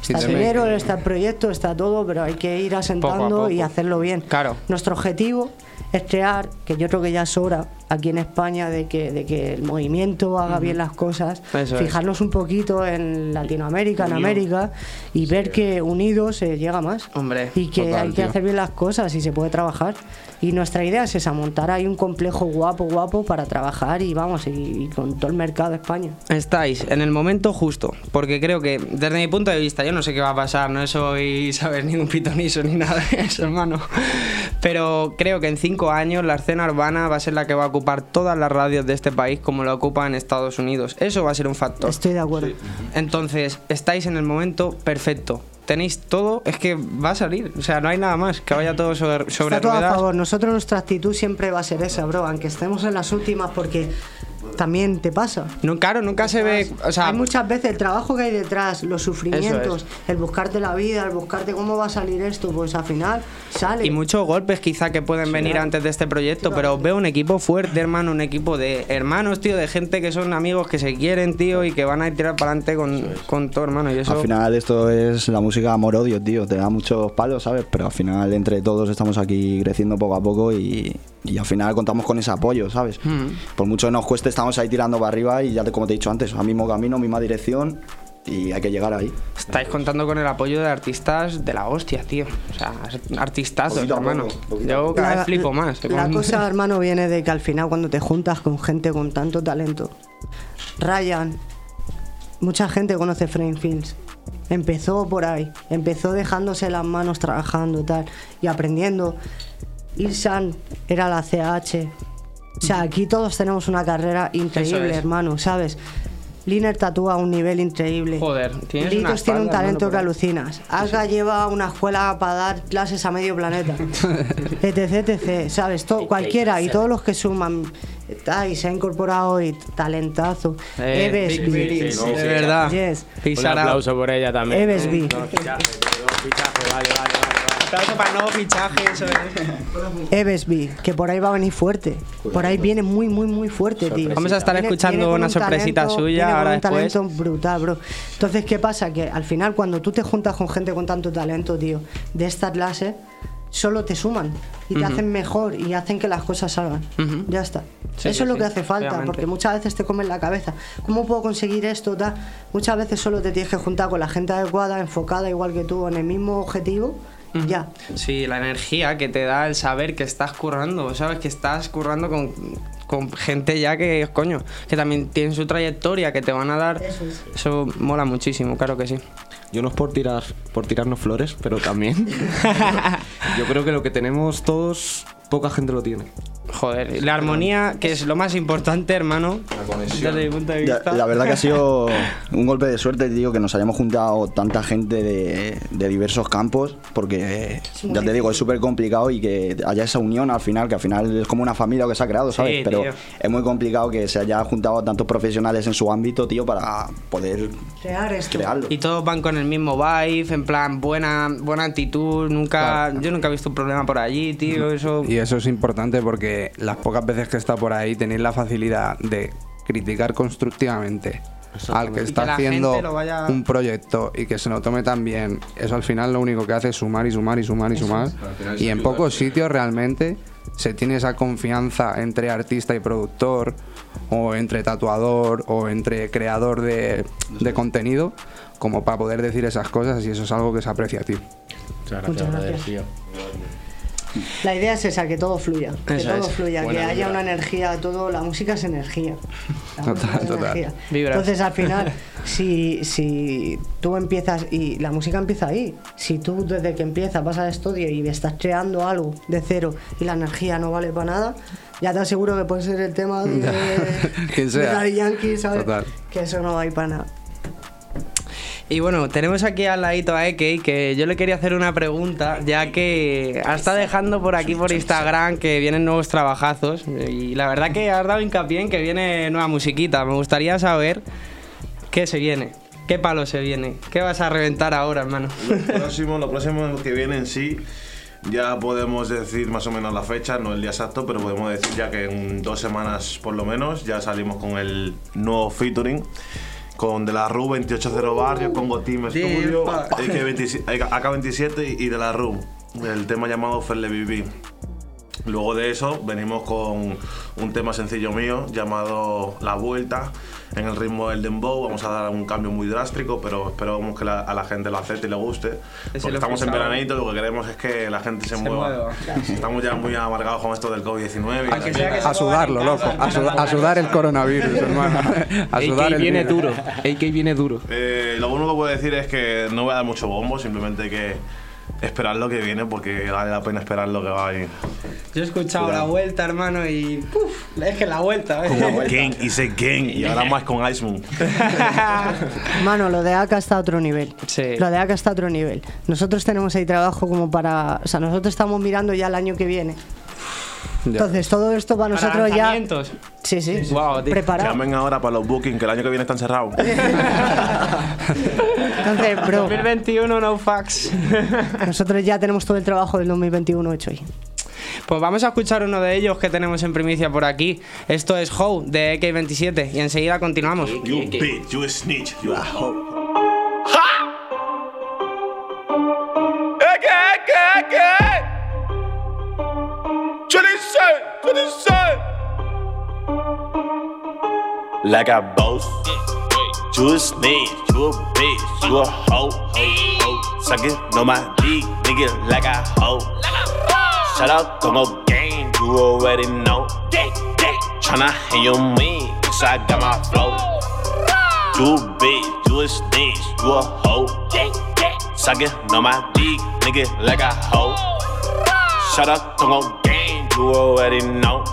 Está el dinero, está el proyecto, está todo, pero hay que ir asentando y poco. hacerlo bien. Claro. Nuestro objetivo es crear, que yo creo que ya es hora aquí en España de que, de que el movimiento haga bien las cosas, Eso es. fijarnos un poquito en Latinoamérica, en. América y ver que unidos se llega más. Hombre, y que total, hay que tío. hacer bien las cosas y se puede trabajar. Y nuestra idea es esa, montar ahí un complejo guapo, guapo para trabajar y vamos, y, y con todo el mercado de España. Estáis en el momento justo, porque creo que desde mi punto de vista, yo no sé qué va a pasar, no soy, sabes, ni un pitoniso ni nada de eso, hermano. Pero creo que en cinco años la escena urbana va a ser la que va a ocupar todas las radios de este país como la ocupa en Estados Unidos. Eso va a ser un factor. Estoy de acuerdo. Entonces, estáis en el momento perfecto. Tenéis todo, es que va a salir. O sea, no hay nada más, que vaya todo sobre, sobre Está todo a favor. Nosotros nuestra actitud siempre va a ser esa, bro, aunque estemos en las últimas porque también te pasa. No, claro, nunca se ve. O sea, hay muchas veces el trabajo que hay detrás, los sufrimientos, Eso el buscarte la vida, el buscarte cómo va a salir esto, pues al final sale. Y muchos golpes quizá que pueden venir antes de este proyecto, pero veo un equipo fuerte, hermano, un equipo de hermanos, tío, de gente que son amigos, que se quieren, tío, y que van a ir tirar para adelante con, con todo, hermano. Y eso... Al final esto es la música amor-odio, tío. Te da muchos palos, ¿sabes? Pero al final entre todos estamos aquí creciendo poco a poco y, y al final contamos con ese apoyo, ¿sabes? Mm. Por mucho que nos cueste, estamos ahí tirando para arriba y ya te- como te he dicho antes, al mismo camino, misma dirección y hay que llegar ahí. Estáis contando con el apoyo de artistas de la hostia, tío. O sea, artistazos, Poquito a hermano. poquito a Yo cada La- vez flipo más. La con- cosa, hermano, viene de que al final cuando te juntas con gente con tanto talento, Ryan, mucha gente conoce Frame Films. Empezó por ahí, empezó dejándose las manos trabajando tal y aprendiendo. Ilsan era la CH. O sea, aquí todos tenemos una carrera increíble, es. hermano, ¿sabes? Liner tatúa a un nivel increíble. Joder, tienes una Litos tiene un espalda, talento hermano, que alucinas. Alga lleva una escuela para dar clases a medio planeta. etc, etc, ¿sabes? Todo, cualquiera y todos los que suman. Está, y se ha incorporado y talentazo. Eh, Eves Big B. Billy, de verdad. Yes. Un aplauso por ella también. Eves B. No, fichaje, perdón, fichaje, vale, vale, vale. Aplauso para el nuevo fichaje, eso es. Eves B, que por ahí va a venir fuerte. Por ahí viene muy, muy, muy fuerte, tío. Vamos a estar Viene- escuchando viene con una un sorpresita talento- suya viene con ahora un después. talento brutal, bro. Entonces, ¿qué pasa? Que al final, cuando tú te juntas con gente con tanto talento, tío, de esta clase, solo te suman y te Ujú. hacen mejor y hacen que las cosas salgan. Ujú. Ya está. Sí, Eso sí, es lo sí, que hace falta, obviamente. porque muchas veces te comen la cabeza. ¿Cómo puedo conseguir esto? tal? Muchas veces solo te tienes que juntar con la gente adecuada, enfocada igual que tú, en el mismo objetivo. Ya. Sí, la energía que te da el saber que estás currando, ¿sabes? Que estás currando con, con gente ya que, coño, que también tienen su trayectoria, que te van a dar. Eso, mola muchísimo, claro que sí. Yo no es por tirar por tirarnos flores, pero también. yo creo que lo que tenemos todos, poca gente lo tiene. Joder, la armonía, que es lo más importante, hermano. Desde mi punto de vista. la verdad que ha sido un golpe de suerte, tío, que nos hayamos juntado tanta gente de, de diversos campos, porque ya te digo, es súper complicado y que haya esa unión al final, que al final es como una familia que se ha creado, ¿sabes? Sí, Pero tío. es muy complicado que se haya juntado tantos profesionales en su ámbito, tío, para poder Crear esto. crearlo. Y todos van con el mismo vibe, en plan, buena, buena actitud, nunca. Yo nunca he visto un problema por allí, tío. Eso. Y eso es importante porque las pocas veces que está por ahí tenéis la facilidad de criticar constructivamente al que está que haciendo vaya- un proyecto y que se lo tome tan bien. Eso al final lo único que hace es sumar y sumar y sumar y sumar. Y en pocos sitios realmente se tiene esa confianza entre artista y productor o entre tatuador o entre creador de, de contenido como para poder decir esas cosas y eso es algo que se aprecia, tío. Muchas Muchas gracias. La idea es esa, que todo fluya. Que Eso todo es. fluya, Buena que haya una energía, todo. La música es energía. La Total, música es total. energía. Entonces al final, si, si tú empiezas y la música empieza ahí, si tú desde que empiezas vas al estudio y estás creando algo de cero y la energía no vale para nada, ya te aseguro que puede ser el tema de, Quien de. Daddy Yankee, ¿sabes? Total. Que eso no va a ir para nada. Y bueno, tenemos aquí al ladito a Eke, que yo le quería hacer una pregunta, ya que estado dejando por aquí por Instagram que vienen nuevos trabajazos. Y la verdad que has dado hincapié en que viene nueva musiquita. Me gustaría saber qué se viene, qué palo se viene, qué vas a reventar ahora, hermano. Lo próximo que viene en sí, ya podemos decir más o menos la fecha, no el día exacto, pero podemos decir ya que en dos semanas por lo menos ya salimos con el nuevo featuring, con De La Rue 280 Barrio, Congo Team Studio, AK27 y De La Rue. El tema llamado Ferle Viví. Luego de eso venimos con un tema sencillo mío llamado La Vuelta en el ritmo del dembow. Vamos a dar un cambio muy drástico, pero esperamos que la- a la gente lo acepte y le guste. Ese Porque estamos en veranito, lo que queremos es que la gente se, Se mueva. mueva. Estamos ya muy amargados con esto del COVID-19. y Aunque la- sea que se A sudarlo, loco. A, suda- a sudar el coronavirus, hermano. A sudar el viene virus. duro. AK viene duro. Eh, lo único que puedo decir es que no voy a dar mucho bombo, simplemente que esperar lo que viene porque vale la pena esperar lo que va a ir. Yo he escuchado la vuelta, hermano, y. uf, es que la vuelta, ¿eh? Como gang y se gang y ahora más con Ice Moon. Mano, lo de AK está a otro nivel. Sí. Lo de AK está a otro nivel. Nosotros tenemos ahí trabajo como para. O sea, nosotros estamos mirando ya el año que viene. Entonces, todo esto para Para nosotros ya. Sí, sí. Tío. preparado. Llamen ahora para los bookings que el año que viene están cerrados. Entonces, bro, 2021, no fax. nosotros ya tenemos todo el trabajo del 2021 hecho ahí. Pues vamos a escuchar uno de ellos que tenemos en primicia por aquí. Esto es How de AK27 y enseguida continuamos. You bitch, you snitch, you a hoe. Like a boss. You a snitch, you a bitch, you a hoe. Suck it, know my dick, nigga, like a hoe. Shout out to my gang, you already know. Tryna hang on me, cause I got my flow. You a bitch, you a snitch, you a hoe. Suck it, know my dick, nigga, like a hoe. Shout out to you already know.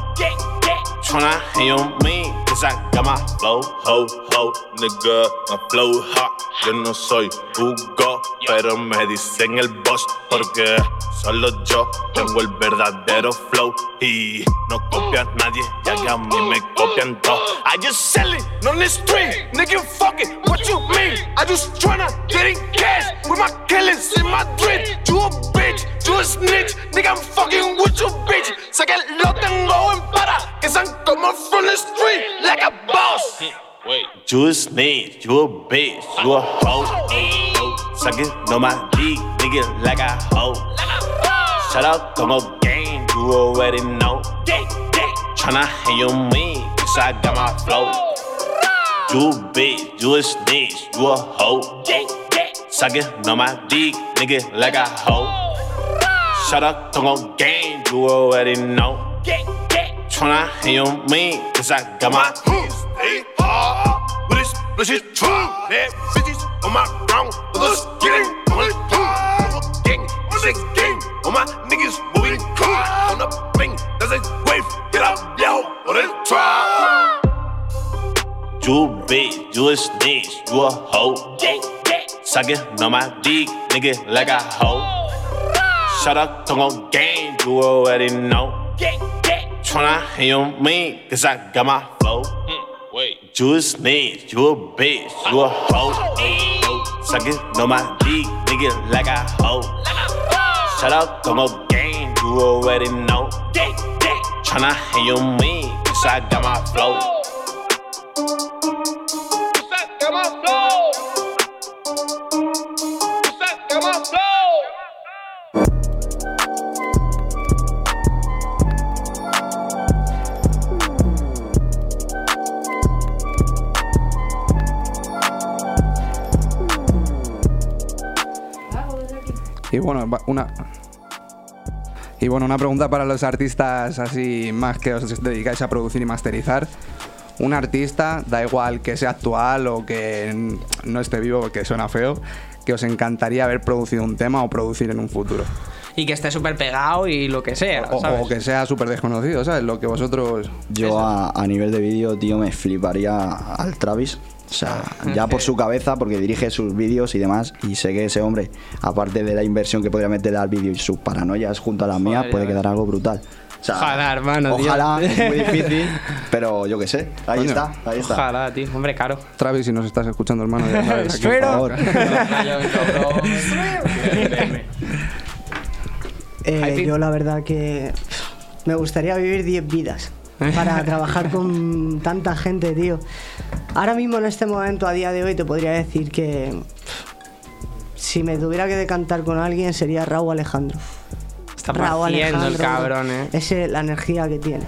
Tryna hang on me, cause I got my flow, ho, ho, nigga, my flow hot. Yo no soy Hugo, pero me dicen el boss porque solo yo tengo el verdadero flow y no copia a mm. nadie, ya que a mí mm. me mm. copian todo. I just sell it on the street, nigga, fuck it, what you mean? I just tryna get in cash with my killers in Madrid. You a bitch, you a snitch, nigga, I'm fucking with you, bitch. Sé que lo tengo en para, que son como from the street, like a boss. You a snitch, you a bitch, you a hoe. Suck it, know my dick, nigga, like a hoe. Shout out to my gang, you already know. Tryna hang on me, cause I got my flow. You a bitch, you a snitch, you a hoe. Suck it, know my dick, nigga, like a hoe. Shout out to my gang, you already know. Tryna hang on me, cause I got my Stay hard with this bullshit true. Bad bitches on my ground, others getting on it too. Gang, music gang, all my niggas moving car. On the bing, that's a wave, get up, yo, on the try. You bitch, you a snitch, you a hoe. Suck it, know my dick, nigga, like a hoe. Shut up, to my gang, you already know. Tryna hang on me, cause I got my flow. Hmm, wait. You a snitch, you a bitch, you a hoe. Suck it, know my dick, nigga, like a hoe. Shout out to my gang, you already know. Tryna hang on me, cause I got my flow. Y bueno, una. Y bueno, una pregunta para los artistas así más que os dedicáis a producir y masterizar. Un artista, da igual que sea actual o que no esté vivo, que suena feo, que os encantaría haber producido un tema o producir en un futuro. Y que esté súper pegado y lo que sea, O, ¿sabes? o que sea súper desconocido, ¿sabes? Lo que vosotros... Yo a, a nivel de vídeo, tío, me fliparía al Travis. O sea, ya por su cabeza, porque dirige sus vídeos y demás. Y sé que ese hombre, aparte de la inversión que podría meterle al vídeo y sus paranoias junto a las mías, puede quedar algo brutal. O sea, Ojalá, hermano, tío. Ojalá, es muy difícil, pero yo qué sé. Ahí Coño. está, ahí está. Ojalá, tío. Hombre, caro. Travis, si nos estás escuchando, hermano, ya sabes, aquí, por favor. Eh, yo la verdad que me gustaría vivir 10 vidas para trabajar con tanta gente, tío. Ahora mismo en este momento, a día de hoy, te podría decir que si me tuviera que decantar con alguien sería Raúl Alejandro. Está Raúl partiendo el Alejandro, cabrón, ¿eh? Ese, la energía que tiene.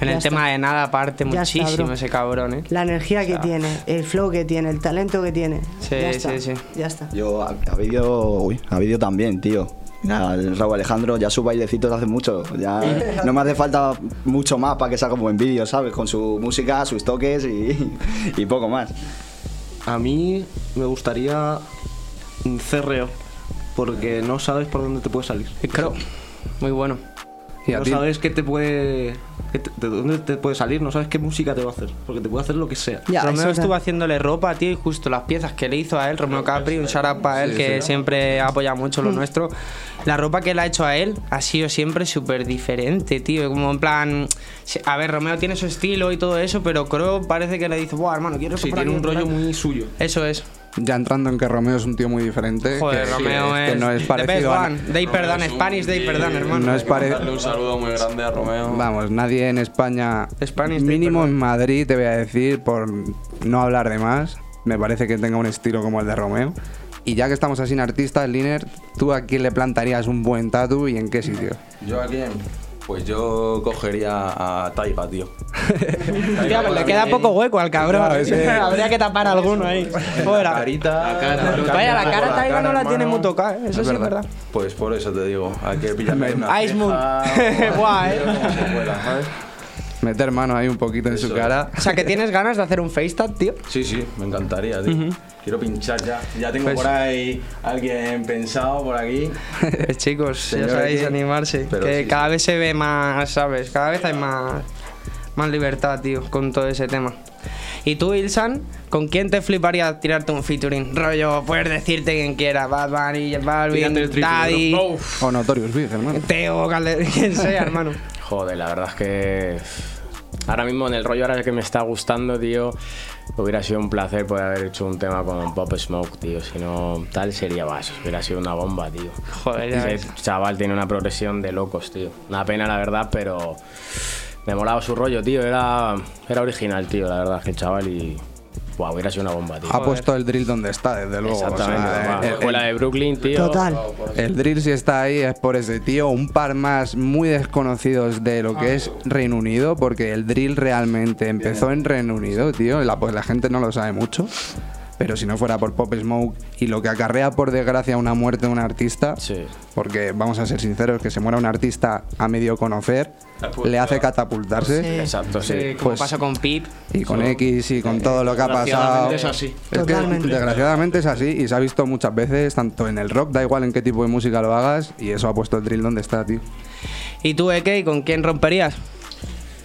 En Ya el está. tema de nada aparte Ya muchísimo ese cabrón, ¿eh? La energía que O sea, tiene, el flow que tiene, el talento que tiene. Sí, ya está, sí, sí. Ya está. Yo a, a vídeo, uy, a vídeo también, tío. Mira, el Raúl Alejandro ya sus bailecitos hace mucho. Ya no me hace falta mucho más para que salga un buen vídeo, ¿sabes? Con su música, sus toques y, y poco más. A mí me gustaría un cerreo, porque no sabes por dónde te puede salir. Creo. Muy bueno. ¿Y a no ti? sabes qué te puede. qué te- de dónde te puede salir, no sabes qué música te va a hacer, porque te puede hacer lo que sea. Romeo estuvo haciéndole ropa, tío, y justo las piezas que le hizo a él, Romeo Capri, un shout out para él Sí, que sí. siempre apoya mucho lo Mm. nuestro. La ropa que le ha hecho a él ha sido siempre súper diferente, tío. Como en plan. A ver, Romeo tiene su estilo y todo eso, pero creo parece que le dice, Buah, hermano, quiero Sí, tiene un rollo aquí". muy suyo. Eso es. Ya entrando en que Romeo es un tío muy diferente. Joder, que, Romeo que es. no es the parecido a. perdón, Spanish Day perdón, hermano. No es pare- Darle un saludo muy grande a Romeo. Vamos, nadie en España, Spanish mínimo perdón. en Madrid, te voy a decir, por no hablar de más, me parece que tenga un estilo como el de Romeo. Y ya que estamos así en artistas, Liner, ¿tú a quién le plantarías un buen tatu y en qué sitio? ¿Yo a quién? Pues yo cogería a Taiga, tío. Pues le queda poco hueco al cabrón. Claro, ese- Habría que tapar alguno ahí. Fuera. Carita. Vaya, la cara Taiga no la tiene muy tocada, ¿eh? eso sí es verdad. Pues por eso te digo, hay que pillarme una Ice Moon. Guay. ¿sabes? Meter mano ahí un poquito en su cara. O sea, que tienes ganas de hacer un FaceTime, tío. Sí, sí, me encantaría, tío. Quiero pinchar ya. Ya tengo Pues- por ahí alguien pensado por aquí. Chicos, Señor ya sabéis aquí. animarse. Pero que sí, cada vez se ve más, ¿sabes? Cada vez hay más, más libertad, tío, con todo ese tema. ¿Y tú, Ilsan, con quién te fliparía tirarte un featuring? Rollo, puedes decirte quien quiera, Bad Bunny, Balvin, triple, Daddy, ¿no? O Notorious Big, hermano. Teo, Calder, quien sea, hermano. Joder, la verdad es que ahora mismo en el rollo ahora que me está gustando, tío, hubiera sido un placer poder haber hecho un tema con Pop Smoke, tío. Si no, tal sería vas, hubiera sido una bomba, tío. Joder, ya Ese chaval tiene una progresión de locos, tío. Una pena, la verdad, pero me molaba su rollo, tío. Era, era original, tío, la verdad, que el chaval y. Buah, hubiera sido una bomba, tío. Ha puesto el drill donde está, desde luego. o sea, Exactamente. buah, el- escuela el- de Brooklyn, tío. Total. El drill si está ahí es por ese tío, un par más muy desconocidos de lo que es Reino Unido, porque el drill realmente empezó en Reino Unido, tío, la, pues la gente no lo sabe mucho. Pero si no fuera por Pop Smoke y lo que acarrea por desgracia una muerte de un artista, porque vamos a ser sinceros, que se muera un artista a medio conocer, le hace catapultarse. Sí. Exacto, sí. Sí, como Pues- pasó con Pip. Y con X y con todo lo que ha pasado. Desgraciadamente es así. Es que Totalmente. desgraciadamente es así y se ha visto muchas veces, tanto en el rock, da igual en qué tipo de música lo hagas, y eso ha puesto el drill donde está, tío. ¿Y tú, Eke, con quién romperías?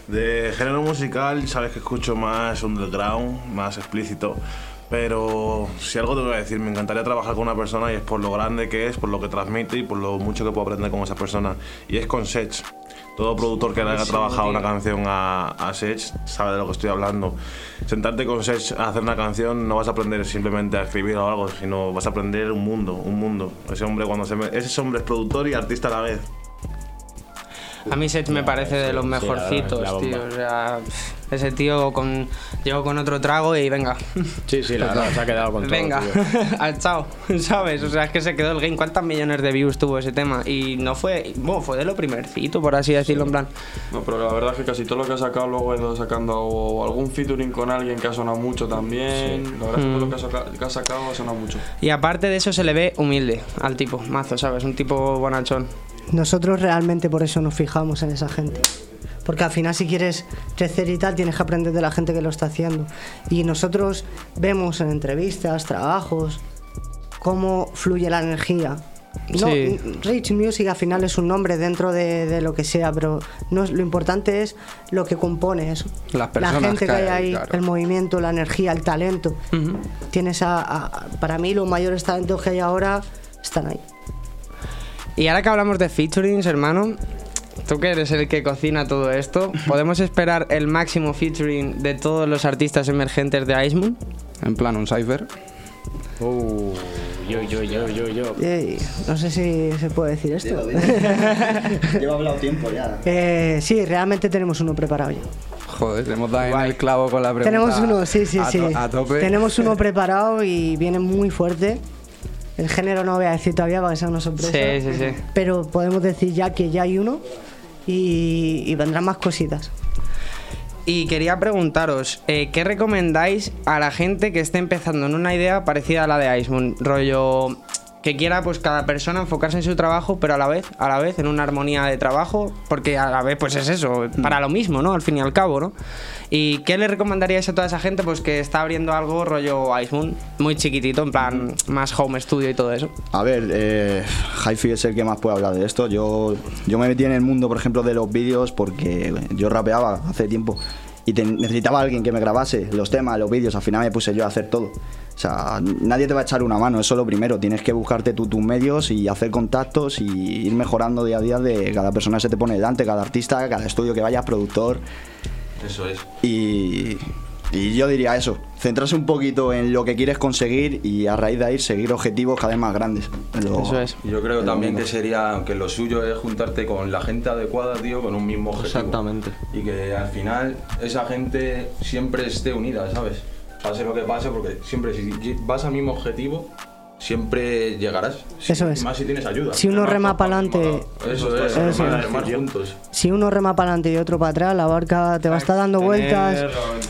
De género musical, sabes que escucho más underground, más explícito. Pero si algo te voy a decir, me encantaría trabajar con una persona y es por lo grande que es, por lo que transmite y por lo mucho que puedo aprender con esa persona. Y es con Sech. Todo productor que le haya trabajado una canción a, a Sech sabe de lo que estoy hablando. Sentarte con Sech a hacer una canción no vas a aprender simplemente a escribir o algo, sino vas a aprender un mundo, un mundo. Ese hombre cuando se me- ese hombre es productor y artista a la vez. A mí Sech me parece de los sí, la verdad, mejorcitos, la bomba. tío. O sea, ese tío con, llegó con otro trago y venga. Sí, sí, la verdad, se ha quedado con todo. Venga, chao, ¿sabes? O sea, es que se quedó el game. ¿Cuántas millones de views tuvo ese tema? Y no fue, bueno, fue de lo primercito, por así decirlo, en plan. No, pero la verdad es que casi todo lo que ha sacado luego ha ido sacando o algún featuring con alguien que ha sonado mucho también. La verdad es que todo lo que ha, saca- que ha sacado ha sonado mucho. Y aparte de eso se le ve humilde al tipo, mazo, ¿sabes? Un tipo bonachón. Nosotros realmente por eso nos fijamos en esa gente. Porque al final si quieres crecer y tal, tienes que aprender de la gente que lo está haciendo. Y nosotros vemos en entrevistas, trabajos, cómo fluye la energía. No, Sí. Rich Music al final es un nombre dentro de, de lo que sea, pero no es- lo importante es lo que compone eso. Las la personas gente que hay ahí, claro. el movimiento, la energía, el talento. Tienes a, a- para mí los mayores talentos que hay ahora están ahí. Y ahora que hablamos de featurings, hermano, tú que eres el que cocina todo esto, ¿podemos esperar el máximo featuring de todos los artistas emergentes de Ice Moon? En plan, un cipher. Uh, yo, yo, yo, yo, yo. No sé si se puede decir esto. Llevo hablado tiempo ya. Eh, sí, realmente tenemos uno preparado ya. Joder, hemos dado en el clavo con la pregunta. Tenemos uno, sí, sí, a sí. to- a tope. Tenemos uno preparado y viene muy fuerte. El género no voy a decir todavía para que sea una sorpresa. Sí, sí, sí. Pero podemos decir ya que ya hay uno y, y vendrán más cositas. Y quería preguntaros, eh, ¿qué recomendáis a la gente que esté empezando en una idea parecida a la de Icemoon? Rollo que quiera pues cada persona enfocarse en su trabajo, pero a la vez, a la vez en una armonía de trabajo, porque a la vez pues es eso, para lo mismo, ¿no? Al fin y al cabo, ¿no? ¿Y qué le recomendaríais a toda esa gente pues que está abriendo algo rollo Icemoon, muy chiquitito, en plan más home studio y todo eso? A ver, eh, Hi-Fi es el que más puede hablar de esto. Yo, yo me metí en el mundo, por ejemplo, de los vídeos porque yo rapeaba hace tiempo y te- necesitaba a alguien que me grabase los temas, los vídeos. Al final me puse yo a hacer todo. O sea, nadie te va a echar una mano, eso es lo primero. Tienes que buscarte tú tus medios y hacer contactos y ir mejorando día a día de cada persona que se te pone delante, cada artista, cada estudio que vayas, productor. Eso es. Y, y yo diría eso, centrarse un poquito en lo que quieres conseguir y a raíz de ahí seguir objetivos cada vez más grandes. Lo- Yo creo también que sería que lo suyo es juntarte con la gente adecuada, tío, con un mismo objetivo. Exactamente. Y que al final esa gente siempre esté unida, ¿sabes? Pase lo que pase, porque siempre si vas al mismo objetivo, siempre llegarás. Eso es. Y más si tienes ayuda. Si uno rema para adelante, Eso es, Eso remar, es. remar juntos. si uno rema para adelante y otro para atrás, la barca te va a estar dando vueltas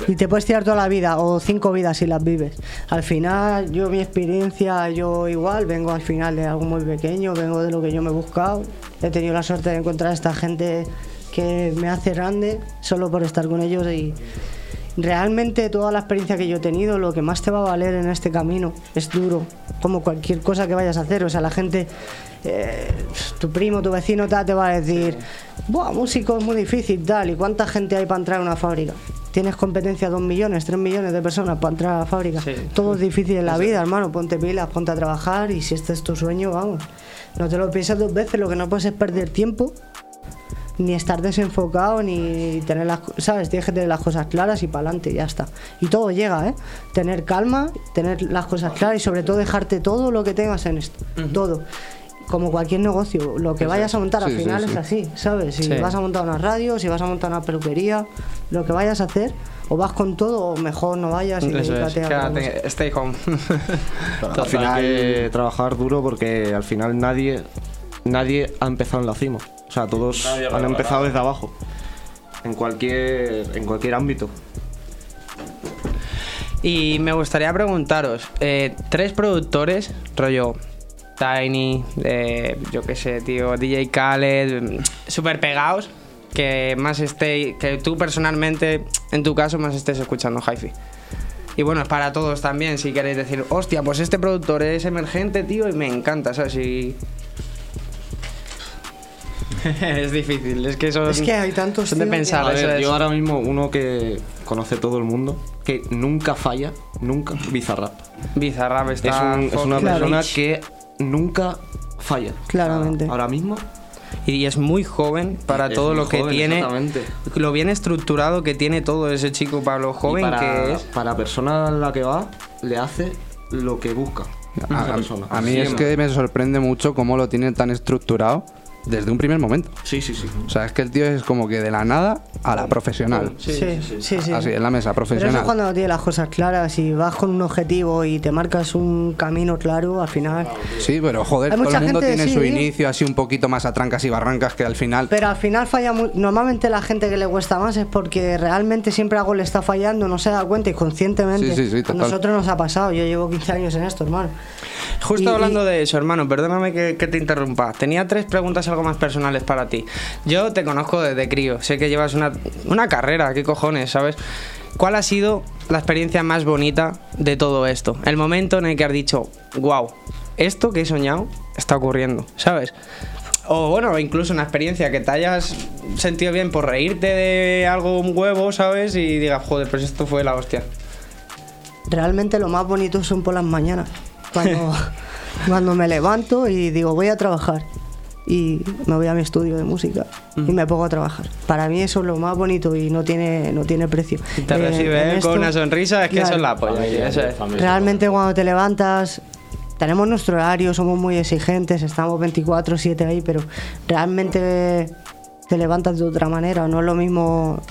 y te puedes tirar toda la vida o cinco vidas si las vives. Al final, yo mi experiencia, yo igual, vengo al final de algo muy pequeño, vengo de lo que yo me he buscado. He tenido la suerte de encontrar a esta gente que me hace grande solo por estar con ellos y realmente toda la experiencia que yo he tenido, lo que más te va a valer en este camino es duro, como cualquier cosa que vayas a hacer. O sea, la gente, eh, tu primo, tu vecino tal, te va a decir, Buah, músico es muy difícil, tal, ¿y cuánta gente hay para entrar a una fábrica? Tienes competencia dos millones, tres millones de personas para entrar a la fábrica. Todo es difícil en la vida, hermano. Ponte pilas, ponte a trabajar y si este es tu sueño, vamos. No te lo piensas dos veces, lo que no puedes es perder tiempo ni estar desenfocado, ni tener las, ¿sabes? Tienes que tener las cosas claras y para adelante, ya está. Y todo llega, ¿eh? Tener calma, tener las cosas claras y sobre todo dejarte todo lo que tengas en esto, todo. Como cualquier negocio, lo que vayas a es. montar al Sí, final sí. es así, ¿sabes? Si Sí. vas a montar una radio, si vas a montar una peluquería, lo que vayas a hacer, o vas con todo o mejor no vayas y Eso es, dedícate a cosa. quédate, stay home. Al final hay que trabajar duro porque al final nadie nadie ha empezado en la cima. O sea, todos Nadie han empezado desde abajo. En cualquier en cualquier ámbito. Y me gustaría preguntaros, eh, tres productores, rollo Tiny, eh, yo qué sé, tío, DJ Khaled, mm, súper pegados, que más esté, que tú personalmente, en tu caso, más estés escuchando hi-fi. Y bueno, es para todos también, si queréis decir, hostia, pues este productor es emergente, tío, y me encanta, ¿sabes? Y... es difícil, es que son, Es que hay tantos, son de que- pensar, A eso ver, es. yo ahora mismo uno que conoce todo el mundo, que nunca falla, nunca, Bizarrap. Bizarrap Es, está... un- es una Claro. persona que nunca falla. Claramente. Ahora mismo Y es muy joven para Es todo lo que joven, tiene. exactamente. Lo bien estructurado que tiene todo ese chico para lo joven para, que es. para la persona a la que va, le hace lo que busca. A, esa a- persona. a mí es que me sorprende mucho cómo lo tienen tan estructurado desde un primer momento. Sí, sí, sí. O sea, es que el tío es como que de la nada a la profesional. Sí, sí, sí. sí. Así, en la mesa, Pero eso profesional. es cuando tienes las cosas claras y vas con un objetivo y te marcas un camino claro, al final. Sí, pero joder, Hay todo mucha el mundo gente, tiene sí, su inicio así un poquito más a trancas y barrancas que al final. Pero al final falla mu- Normalmente la gente que le cuesta más es porque realmente siempre algo le está fallando, no se da cuenta y conscientemente. Sí, sí, sí, a total. nosotros nos ha pasado. Yo llevo 15 años en esto, hermano. Justo Y- hablando de eso, hermano, perdóname que, que te interrumpa. Tenía tres preguntas algo más personales para ti. Yo te conozco desde crío, sé que llevas una, una carrera, qué cojones, ¿sabes? ¿Cuál ha sido la experiencia más bonita de todo esto? El momento en el que has dicho, wow, esto que he soñado está ocurriendo, ¿sabes? O bueno, incluso una experiencia que te hayas sentido bien por reírte de algo un huevo, ¿sabes? Y digas, joder, pues esto fue la hostia. Realmente lo más bonito son por las mañanas. Cuando, cuando me levanto y digo, voy a trabajar. Y me voy a mi estudio de música y me pongo a trabajar. Para mí eso es lo más bonito y no tiene, no tiene precio. Te Eh, recibe esto- con una sonrisa, es que eso es la polla. Familia, eso es. familia. Realmente cuando te levantas, tenemos nuestro horario, somos muy exigentes, estamos 24/7 ahí, pero realmente te levantas de otra manera. No es lo mismo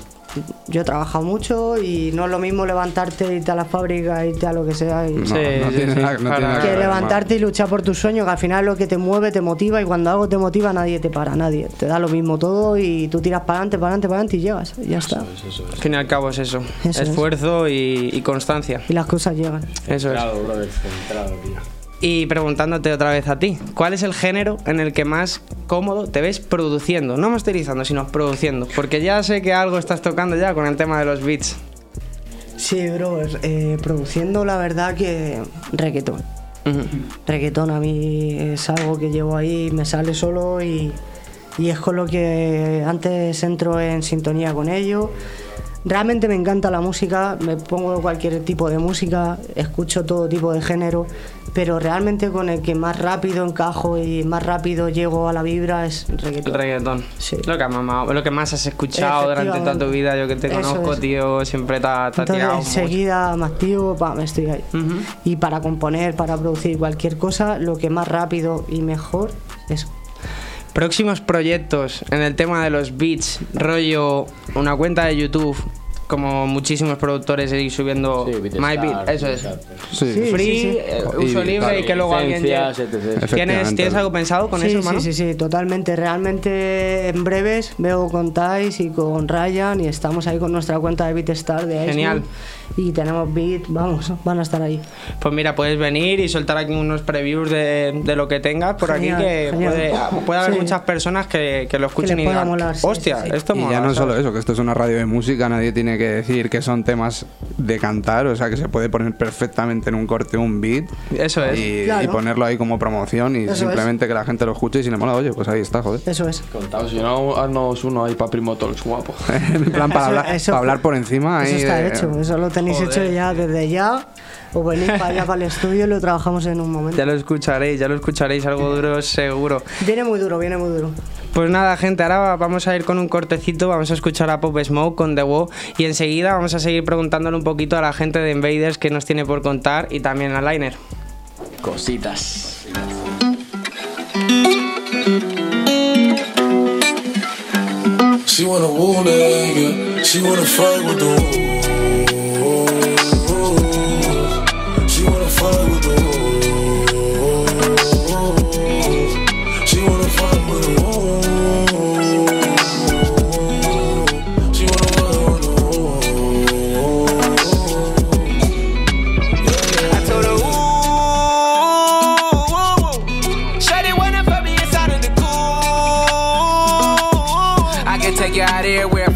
yo he trabajado mucho y no es lo mismo levantarte, irte a la fábrica, irte a lo que sea. Y, No, no tiene nada- no tiene nada que levantarte y luchar por tus sueños, que al final lo que te mueve te motiva y cuando algo te motiva nadie te para, nadie. Te da lo mismo todo y tú tiras para adelante, para adelante, para adelante y llegas. Y ya está. Al fin y al cabo es eso. Eso es. Esfuerzo y, y constancia. Y las cosas llegan. Eso es. Centrado, brother, centrado, tío. Y preguntándote otra vez a ti, ¿cuál es el género en el que más cómodo te ves produciendo? No masterizando, sino produciendo. Porque ya sé que algo estás tocando ya con el tema de los beats. Sí, bro, eh, produciendo la verdad que reggaetón. Reggaetón a mí es algo que llevo ahí, me sale solo y, y es con lo que antes entro en sintonía con ello. Realmente me encanta la música, me pongo cualquier tipo de música, escucho todo tipo de género, pero realmente con el que más rápido encajo y más rápido llego a la vibra es reggaetón. El reggaetón. Lo que, mamado, lo que más has escuchado durante toda tu vida. Yo que te Eso conozco, es. tío, siempre te ha tirado enseguida me activo, pam, estoy ahí. Y para componer, para producir cualquier cosa, lo que más rápido y mejor es Próximos proyectos en el tema de los beats, rollo una cuenta de YouTube, como muchísimos productores ir subiendo My Beat, eso es. Sí. Sí, Free, sí, sí. eh, Y- uso libre y que luego alguien llegue. ¿Tienes. ¿Tienes algo pensado con sí, eso, hermano? Sí, sí, sí, totalmente. Realmente en breves veo con Thais y con Ryan y estamos ahí con nuestra cuenta de BeatStar de. Genial. Y tenemos beat, vamos, van a estar ahí. Pues mira, puedes venir y soltar aquí unos previews de, de lo que tengas por Genial, aquí, que puede, puede haber Sí. muchas personas que, que lo escuchen y digan, molar, sí, hostia, sí, sí. esto Y mola. ya no solo eso, que esto es una radio de música, nadie tiene que decir que son temas de cantar, o sea que se puede poner perfectamente en un corte un beat Eso es. y, Claro. y ponerlo ahí como promoción y Eso es. simplemente que la gente lo escuche y si le mola, oye, pues ahí está, joder. Eso es. Si no, haznos uno ahí para Primo Talks, guapo. en plan, para, Eso- hablar, eso- para hablar por encima. Eso ahí está de- hecho, eso lo tenéis Joder. hecho ya desde ya. O venís para allá, para el estudio y lo trabajamos en un momento. Ya lo escucharéis, ya lo escucharéis, algo duro seguro. Viene muy duro, viene muy duro. Pues nada, gente, ahora vamos a ir con un cortecito, vamos a escuchar a Pop Smoke con The Wo y enseguida vamos a seguir preguntándole un poquito a la gente de Invaders que nos tiene por contar y también a Liner. Cositas. She wanna woo nigga. She wanna fight with the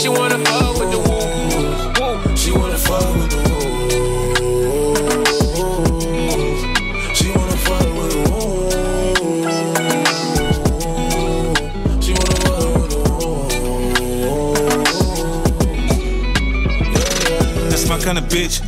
She wanna fuck with the woo. She wanna fight with the woo. She wanna fight with the woo. She wanna fight with the woo. That's my kind of bitch.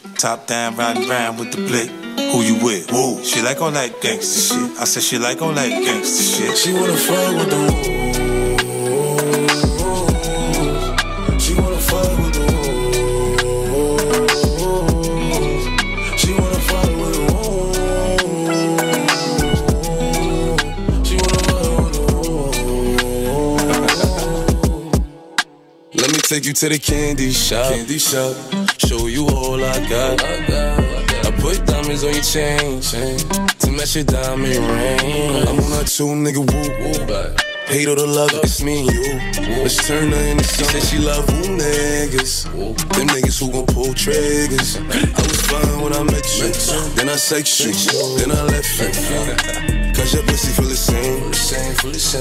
Top down, riding round with the blick. Who you with? Whoa. She like all that gangster shit. I said she like all that gangster shit. She wanna fight with the woo. She wanna fight with the woo. She wanna fight with the woo. She wanna fight with the woo. Let me take you to the candy shop. Candy shop. Show you all I got. I put diamonds on your chain, chain to match your diamond ring. I'm on a two nigga woo woo. hate or the lover. It's me and you. Let's turn her into something. She love who niggas. Them niggas who gon' pull triggers. I was fine when I met you. Then I sex you. Then I left you. Cause your pussy feel the same.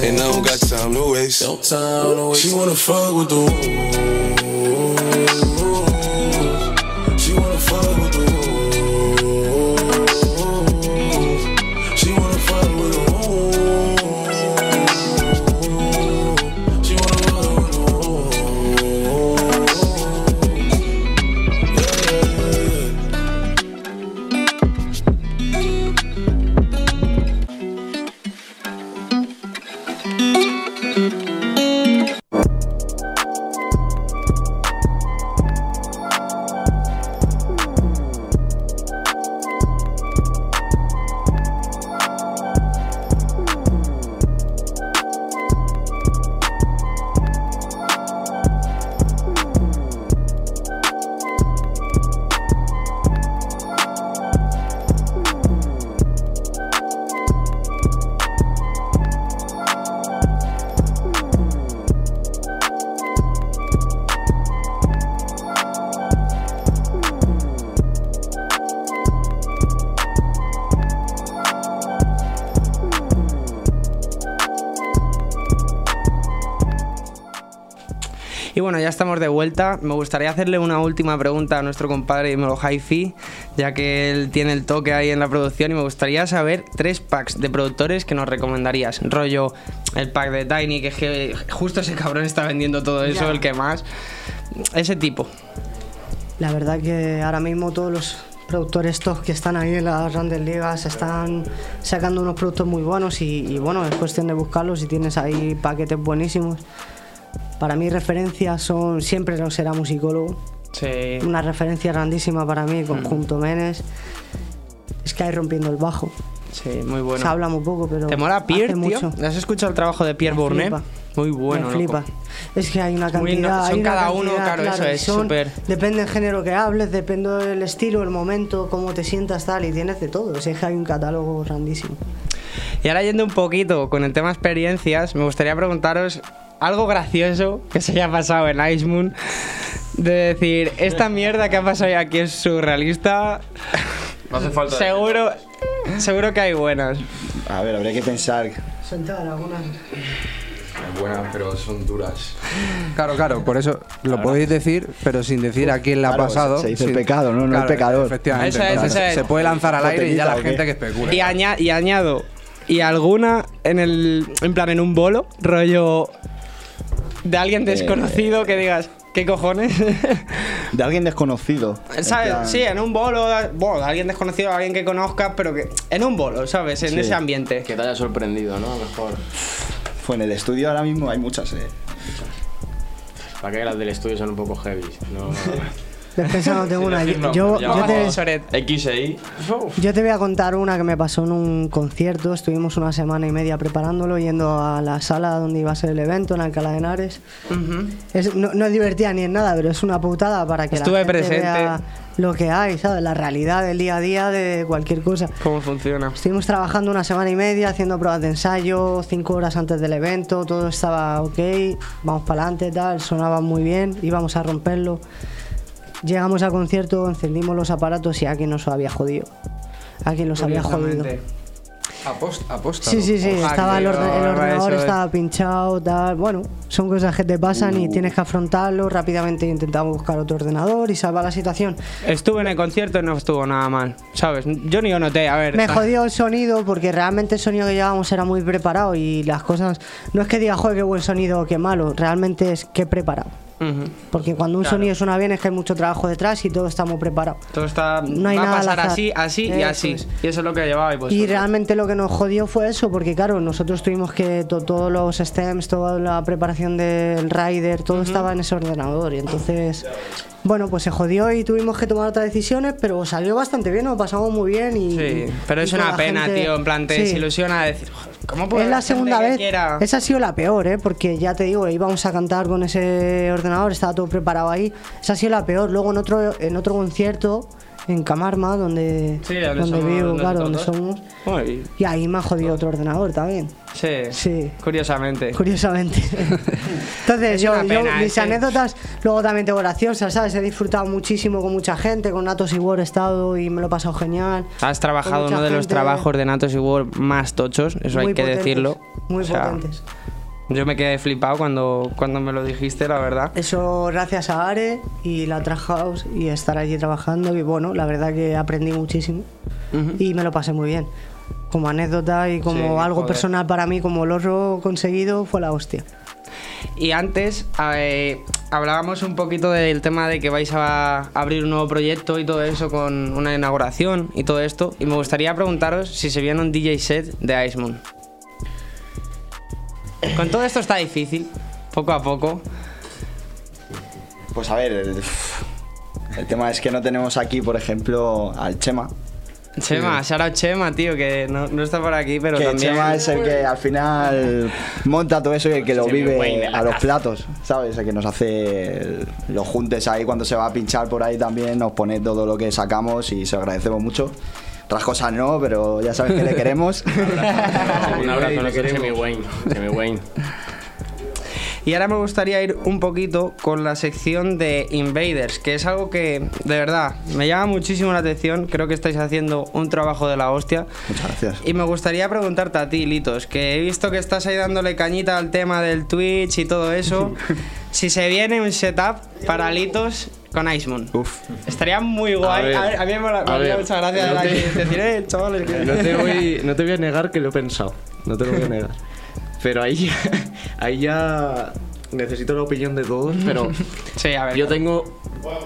And I don't got time to waste. No time to waste. She wanna fuck with the wolves. Estamos de vuelta. Me gustaría hacerle una última pregunta a nuestro compadre Dímelo Hi-Fi, ya que él tiene el toque ahí en la producción y me gustaría saber tres packs de productores que nos recomendarías. Rollo, el pack de Tiny, que es que justo ese cabrón está vendiendo todo eso, el que más. Ese tipo. La verdad que ahora mismo todos los productores top que están ahí en las grandes ligas están sacando unos productos muy buenos y, y bueno, es cuestión de buscarlos y tienes ahí paquetes buenísimos. Para mí referencias son, siempre lo será musicólogo. Sí. Una referencia grandísima para mí, Mm. conjunto Menes. Es que hay rompiendo el bajo. Sí, muy bueno. Se habla muy poco, pero. ¿Te mola Pierre, hace tío? mucho. ¿Has escuchado el trabajo de Pierre Bournet? Muy bueno, Me loco. flipa. Es que hay una Muy no- cantidad. son hay una cada uno, cantidad, claro, eso es súper- Depende del género que hables, depende del estilo, el momento, cómo te sientas, tal, y tienes de todo. Es que hay un catálogo grandísimo. Y ahora yendo un poquito con el tema experiencias, me gustaría preguntaros algo gracioso que se haya pasado en Ice Moon. De decir, esta mierda que ha pasado aquí es surrealista. No hace falta. Seguro, seguro que hay buenas. A ver, habría que pensar. Sentar algunas. Buenas, pero son duras. Claro, claro, por eso lo podéis decir, pero sin decir a quién le ha Claro, pasado. se dice el sin- pecado, ¿no? No el pecador. Efectivamente. Eso es, eso es. Se puede lanzar al aire y ya la ¿Botellita o gente que especula. Y, aña- y añado, y alguna en el. En plan, en un bolo, rollo. De alguien desconocido que digas, ¿qué cojones? De alguien desconocido. En ¿Sabes? plan- Sí, en un bolo, bueno, de alguien desconocido, alguien que conozcas, pero que. En un bolo, ¿sabes? En Sí. ese ambiente. Que te haya sorprendido, ¿no? A lo mejor. Fue en el estudio ahora mismo hay muchas, eh. Para que las del estudio son un poco heavy. No, Tengo una. Yo, no, yo, yo te, yo te voy a contar una que me pasó en un concierto. Estuvimos una semana y media preparándolo, yendo a la sala donde iba a ser el evento, en Alcalá de Henares. Es- no, no es divertida ni en nada, pero es una putada para que Estuve la gente presente. vea lo que hay, ¿sabes? La realidad del día a día de cualquier cosa. ¿Cómo funciona? Estuvimos trabajando una semana y media, haciendo pruebas de ensayo, cinco horas antes del evento, todo estaba ok, vamos para adelante, tal, sonaba muy bien, íbamos a romperlo. Llegamos al concierto, encendimos los aparatos y a quien nos había jodido. A quien los había jodido. Aposta, aposta. Sí, sí, sí, estaba el, el ordenador es. estaba pinchado, tal. Bueno, son cosas que te pasan Uh. y tienes que afrontarlo. Rápidamente intentamos buscar otro ordenador y salvar la situación. Estuve en el concierto y no estuvo nada mal, ¿sabes? Yo ni lo noté, a ver. Me jodió el sonido porque realmente el sonido que llevábamos era muy preparado y las cosas. No es que diga, joder, qué buen sonido o qué malo, realmente es que preparado. Porque cuando un Claro. sonido suena bien es que hay mucho trabajo detrás y todo está muy preparado. Todo está. No hay va nada a pasar así, así y así. es. Y eso es lo que llevaba y pues. y realmente lo que nos jodió fue eso, porque claro, nosotros tuvimos que to- todos los stems, toda la preparación del rider, todo estaba en ese ordenador y entonces, bueno, pues se jodió y tuvimos que tomar otras decisiones, pero salió bastante bien, nos pasamos muy bien y... Sí, pero y es una pena, gente- tío. En plan, te Sí. desilusiona decir, "Joder, ¿cómo puede Es la segunda vez. quiera-?" Esa ha sido la peor, ¿eh? Porque ya te digo, íbamos a cantar con ese ordenador, estaba todo preparado ahí. Esa ha sido la peor. Luego en otro, en otro concierto, en Camarma, donde, Sí, donde donde somos vivo, claro, donde somos. Uy, Y ahí me ha jodido otro ordenador también. Sí. Sí. Curiosamente. Curiosamente. Entonces, Es yo, mis anécdotas, luego también tengo graciosas, ¿sabes? He disfrutado muchísimo con mucha gente, con Natos y War he estado y me lo he pasado genial. Has trabajado uno de los trabajos de Natos y World más tochos, eso hay que potentes, decirlo. Muy O sea, potentes. Yo me quedé flipado cuando, cuando me lo dijiste, la verdad. Eso gracias a Are y la House y estar allí trabajando y bueno, la verdad que aprendí muchísimo y me lo pasé muy bien. Como anécdota y como Sí, algo joder. personal para mí, como logro conseguido, fue la hostia. Y antes eh, hablábamos un poquito del tema de que vais a abrir un nuevo proyecto y todo eso con una inauguración y todo esto. Y me gustaría preguntaros si se viene un DJ set de Ice Moon. Con todo esto está difícil, poco a poco. Pues a ver, el, el tema es que no tenemos aquí, por ejemplo, al Chema. Chema, out Chema, tío, que no, no está por aquí, pero que también. Chema es el que al final monta todo eso y el que lo vive a los platos, ¿sabes? El que nos hace los juntes ahí cuando se va a pinchar por ahí también, nos pone todo lo que sacamos y se lo agradecemos mucho. Otras cosas no, pero ya sabes que le queremos. Un abrazo, no quiero Semi Wayne. Semi Wayne. Y ahora me gustaría ir un poquito con la sección de Invaders, que es algo que de verdad me llama muchísimo la atención. Creo que estáis haciendo un trabajo de la hostia. Muchas gracias. Y me gustaría preguntarte a ti, Litos, que he visto que estás ahí dándole cañita al tema del Twitch y todo eso. si se viene un setup para Litos con Icemoon. Estaría muy guay. ver, A, ver, a mí me, me a mucha gracia no te- decir, eh, chavales, que- No te, voy, no te voy a negar que lo he pensado. No te lo voy a negar. Pero ahí ya, ahí ya necesito la opinión de todos. Pero sí, a ver. yo tengo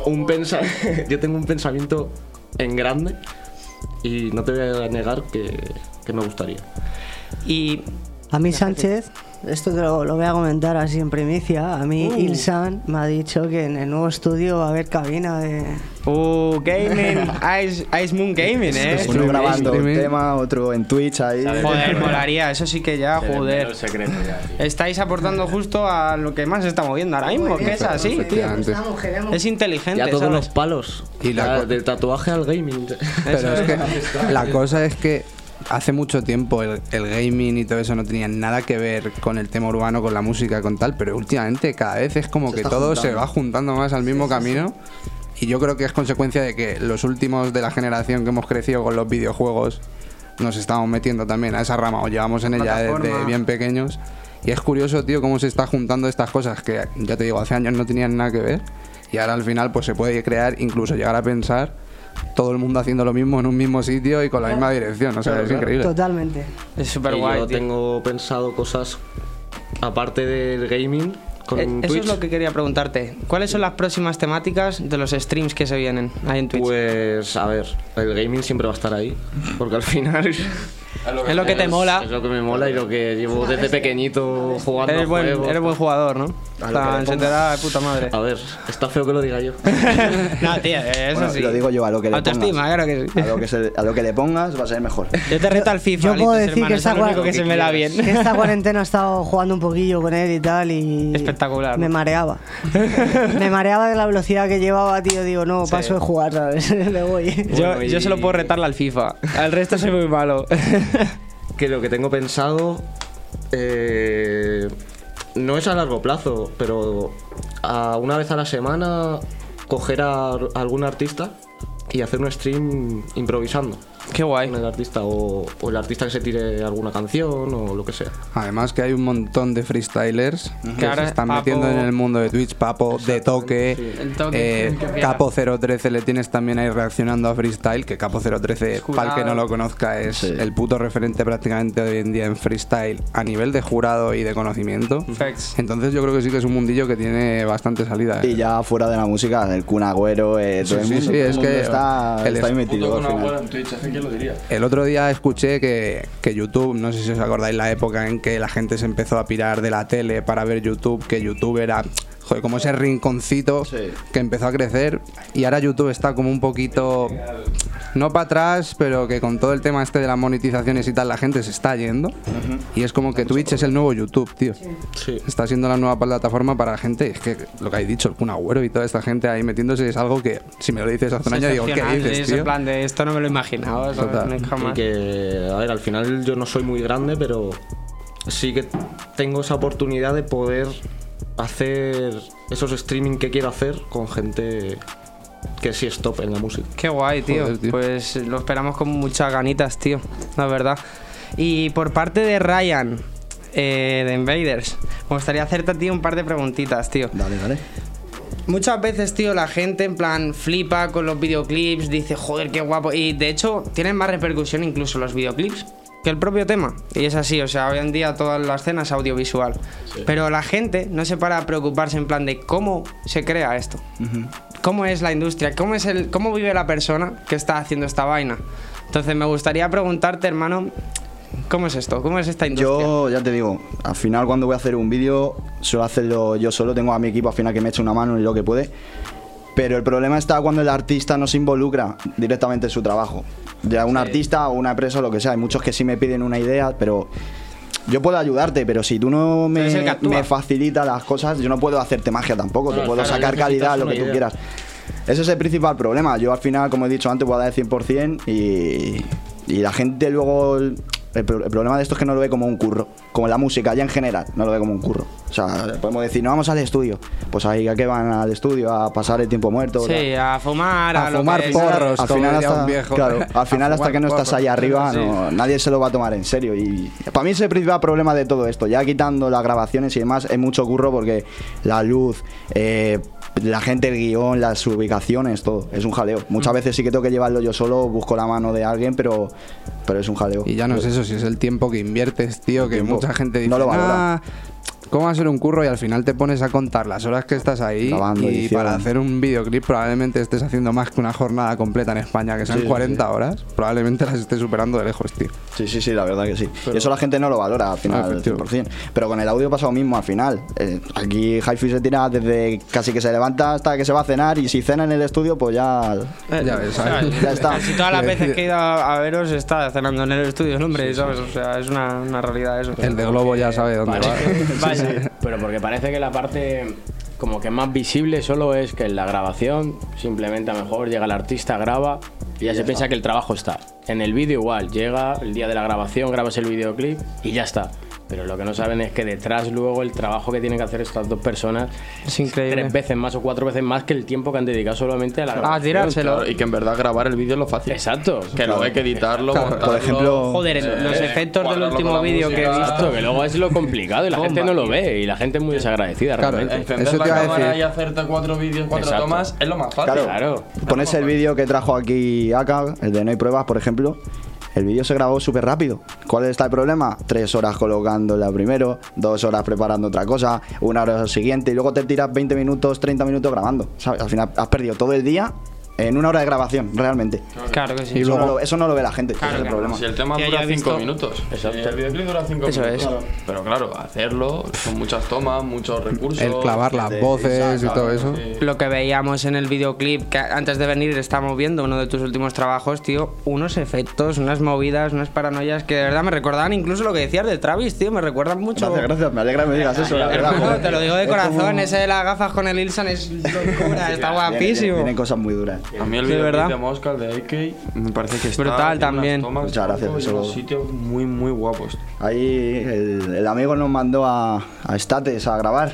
un pensa yo tengo un pensamiento en grande y no te voy a negar que, que me gustaría. Y A mí Sánchez, esto te lo, lo voy a comentar así en primicia, a mí Uh. Ilsan me ha dicho que en el nuevo estudio va a haber cabina de... Uh, gaming, Ice, Ice Moon Gaming, eh. Uno grabando un tema, otro en Twitch ahí. Joder, molaría, eso sí que ya, joder. el secreto ya, tío. Estáis aportando justo a lo que más se está moviendo ahora mismo, que es así, tío. Es inteligente, Ya todos ¿sabes? los palos. Y la del tatuaje al gaming. Pero es que la cosa es que hace mucho tiempo el, el gaming y todo eso no tenía nada que ver con el tema urbano, con la música, con tal, pero últimamente cada vez es como Se que todo juntando. se va juntando más al mismo camino. Y yo creo que es consecuencia de que los últimos de la generación que hemos crecido con los videojuegos nos estamos metiendo también a esa rama o llevamos en ella desde bien pequeños. Y es curioso, tío, cómo se está juntando estas cosas que, ya te digo, hace años no tenían nada que ver. Y ahora al final pues se puede crear, incluso llegar a pensar todo el mundo haciendo lo mismo en un mismo sitio y con la misma dirección. O sea, es increíble. Totalmente. Es súper guay, yo tío. tengo pensado cosas aparte del gaming con Eh, Eso Twitch. es lo que quería preguntarte. ¿Cuáles son las próximas temáticas de los streams que se vienen ahí en Twitch? Pues a ver, el gaming siempre va a estar ahí, porque al final Es lo que te mola. Es lo que me mola y lo que llevo desde pequeñito jugando Eres a buen, juegos. eres buen jugador, ¿no? A En lo que se te da de puta madre. A ver, está feo que lo diga yo. no, tío, eso Bueno, sí. Lo digo yo, a lo que le Autoestima, pongas. claro que sí. A lo que, se- a lo que le pongas va a ser mejor. Yo te reto al FIFA. Yo puedo decir hermano, que esta, es lo único cua- que se me da bien. que esta cuarentena he estado jugando un poquillo con él y tal y... Espectacular. Me mareaba. me mareaba de la velocidad que llevaba, tío. Digo, no, Sí. paso de jugar, ¿sabes? Me voy. Yo, Bueno, yo y- solo puedo retarle al FIFA. Al resto soy muy malo. que lo que tengo pensado eh, no es a largo plazo, pero a una vez a la semana coger a algún artista y hacer un stream improvisando. Qué guay. Con el artista o, o el artista que se tire alguna canción o lo que sea. Además que hay un montón de freestylers que Que ahora se están Papo- metiendo en el mundo de Twitch, Papo, de toque, El toque, eh, que. Capo 013 le tienes también ahí reaccionando a freestyle, que Capo 013, para el que no lo conozca, es Sí. el puto referente prácticamente hoy en día en freestyle a nivel de jurado y de conocimiento. Facts. Entonces yo creo que sí que es un mundillo que tiene bastante salida. ¿eh? Y ya fuera de la música, el Kun Agüero, eh, todo el Sí, mundo, sí, el es mundo que está, el está ahí es- metido Puto al final. en Twitch, ¿hace lo diría? El otro día escuché que, que YouTube, no sé si os acordáis la época en que la gente se empezó a pirar de la tele para ver YouTube, que YouTube era joder, como ese rinconcito Sí. que empezó a crecer y ahora YouTube está como un poquito, no para atrás, pero que con todo el tema este de las monetizaciones y tal, la gente se está yendo y es como que Twitch es el nuevo YouTube, tío. Sí. Está siendo la nueva plataforma para la gente. Es que lo que hay dicho, el Kun Agüero y toda esta gente ahí metiéndose es algo que, si me lo dices hace un año, digo, ¿qué dices, es tío? en plan de esto no me lo imaginaba. No, que, a ver, al final yo no soy muy grande, pero sí que tengo esa oportunidad de poder hacer esos streaming que quiero hacer con gente que sí es top en la música. Qué guay, tío. Joder, tío. Pues lo esperamos con muchas ganitas, tío. La verdad. Y por parte de Ryan, eh, de Invaders, me gustaría hacerte a ti un par de preguntitas, tío. Dale, dale. Muchas veces, tío, la gente en plan flipa con los videoclips, dice, joder, qué guapo. Y de hecho, tienen más repercusión incluso los videoclips que el propio tema. Y es así, o sea, hoy en día toda la escena es audiovisual. Pero la gente no se para a preocuparse en plan de cómo se crea esto. ¿Cómo es la industria? ¿Cómo, es el, ¿Cómo vive la persona que está haciendo esta vaina? Entonces me gustaría preguntarte, hermano, ¿cómo es esto? ¿Cómo es esta industria? Yo ya te digo, al final cuando voy a hacer un vídeo suelo hacerlo yo solo, tengo a mi equipo al final que me echa una mano en lo que puede. Pero el problema está cuando el artista no se involucra directamente en su trabajo. Ya un artista o una empresa o lo que sea. Hay muchos que sí me piden una idea, pero yo puedo ayudarte, pero si tú no me, facilitas las cosas, yo no puedo hacerte magia tampoco. Claro, te puedo claro, sacar calidad, lo que tú quieras. Ese es el principal problema. Yo al final, como he dicho antes, voy a dar el 100% y, y la gente luego... El, el pro- el problema de esto es que no lo ve como un curro. Como la música, ya en general, no lo ve como un curro. O sea, podemos decir, no vamos al estudio. Pues ahí, ¿a qué van al estudio? A pasar el tiempo muerto. Sí, a fumar, a, A lo fumar que porros, al final hasta, viejo. claro, al final hasta que no estás ahí arriba Sí. no- nadie se lo va a tomar en serio y para mí es el principal problema de todo esto ya quitando las grabaciones y demás es mucho curro porque la luz eh, la gente el guion las ubicaciones todo es un jaleo muchas Mm. veces sí que tengo que llevarlo yo solo busco la mano de alguien pero pero es un jaleo Y ya no es eso, si es el tiempo que inviertes, tío, que tiempo. mucha gente dice, No lo valora. "Ah, ¿cómo va a ser un curro? Y al final te pones a contar las horas que estás ahí Grabando, y edición. para hacer un videoclip probablemente estés haciendo más que una jornada completa en España, que sean Sí, sí, 40 horas, probablemente las estés superando de lejos, tío. Sí, sí, sí, la verdad que sí. y eso la gente no lo valora al final, Ah, al 100%. Pero con el audio pasa lo mismo al final. Eh, aquí Hi-Fi se tira desde casi que se levanta hasta que se va a cenar y si cena en el estudio, pues ya. Ya ves, Ya está. Casi todas las veces que he ido a, veros está cenando en el estudio el hombre, ¿sabes? O sea, es una, una realidad eso. El de Globo ya sabe dónde va. Pero porque parece que la parte como que más visible solo es que en la grabación simplemente a lo mejor llega el artista, graba y ya, se piensa que el trabajo está. En el vídeo igual, llega el día de la grabación, grabas el videoclip y ya está. Pero lo que no saben es que detrás luego el trabajo que tienen que hacer estas dos personas es increíble. Tres veces más o cuatro veces más que el tiempo que han dedicado solamente a la Ah, grabación. tirárselo. Claro, y que en verdad grabar el vídeo es lo fácil. Exacto. Que luego hay que editarlo, Claro, por ejemplo- Joder, eh, los efectos del último la vídeo que he visto. Que luego es lo complicado y la gente no lo ve y la gente es muy desagradecida Claro, realmente. Encender Eso la te iba a cámara decir. y hacerte cuatro vídeos, cuatro Exacto. tomas es lo más fácil. Claro. Claro. Pones el vídeo que trajo aquí Aka, el de No hay pruebas, por ejemplo. El vídeo se grabó súper rápido. ¿Cuál está el problema? Tres horas colocándola primero, dos horas preparando otra cosa, una hora siguiente y luego te tiras 20 minutos, 30 minutos grabando. ¿sabes? Al final has perdido todo el día en una hora de grabación, realmente. Claro que sí. eso, no lo, eso no lo ve la gente, ese es el que problema. Si el tema Que dura haya visto- 5 minutos. Exacto. Si el videoclip dura 5 Eso minutos. es. Pero claro, hacerlo son muchas tomas, muchos recursos. El clavar las de- voces y todo eso. Sí. Lo que veíamos en el videoclip, que antes de venir estamos viendo uno de tus últimos trabajos, tío, unos efectos, unas movidas, unas paranoias que de verdad me recordaban incluso lo que decías de Travis, tío, me recuerdan mucho. Gracias, gracias, me alegra que me digas eso, la verdad. Hermano, joder. te lo digo de Es corazón, como- ese de las gafas con el Ilsan es locura, está Vienen- guapísimo. Vienen cosas muy duras. A mí el De videoclip verdad. de Mosca, el de AK, me parece que está Brutal también. tomas Muchas gracias, eso- unos sitios muy, muy guapos. Ahí el, el amigo nos mandó a, a States a grabar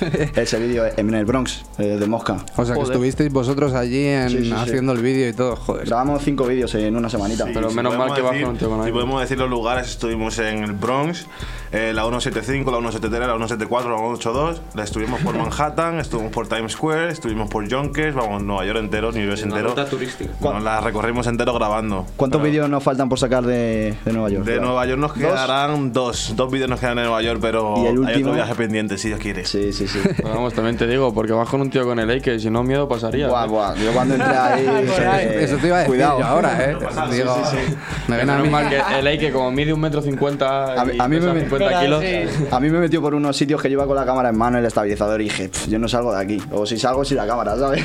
ese vídeo en el Bronx, eh, de Mosca. O sea, que Joder. estuvisteis vosotros allí en, Sí, sí, sí. haciendo el vídeo y todo, joder. Grabamos cinco vídeos en una semanita. Pero Si menos mal podemos que con Si aire. podemos decir los lugares, estuvimos en el Bronx, eh, la 175, la 173, la 174, la 182, la estuvimos por Manhattan, estuvimos por Times Square, estuvimos por Yonkers, vamos, Nueva York entero, New York entero. turística. Nos la recorrimos entero grabando. ¿Cuántos vídeos nos faltan por sacar de, de Nueva York? De Nueva York nos ¿Dos? quedarán dos. Dos vídeos nos quedan en Nueva York, pero ¿Y el hay último? otro viaje pendiente, si Dios quiere. Sí, sí, sí. Pero vamos, también te digo, porque vas con un tío con el AK, si no miedo pasaría. buah, buah. Yo cuando entré ahí. eh, Eso te iba a decir Cuidado. yo ahora, eh. Digo, me ven a mí. mal que el AK como mide un metro cincuenta A mí- y a mí pesa me- 50 kilos. A mí me metió por unos sitios que yo iba con la cámara en mano, el estabilizador, y dije, "Pff, yo no salgo de aquí. O si salgo, sin la cámara, ¿sabes?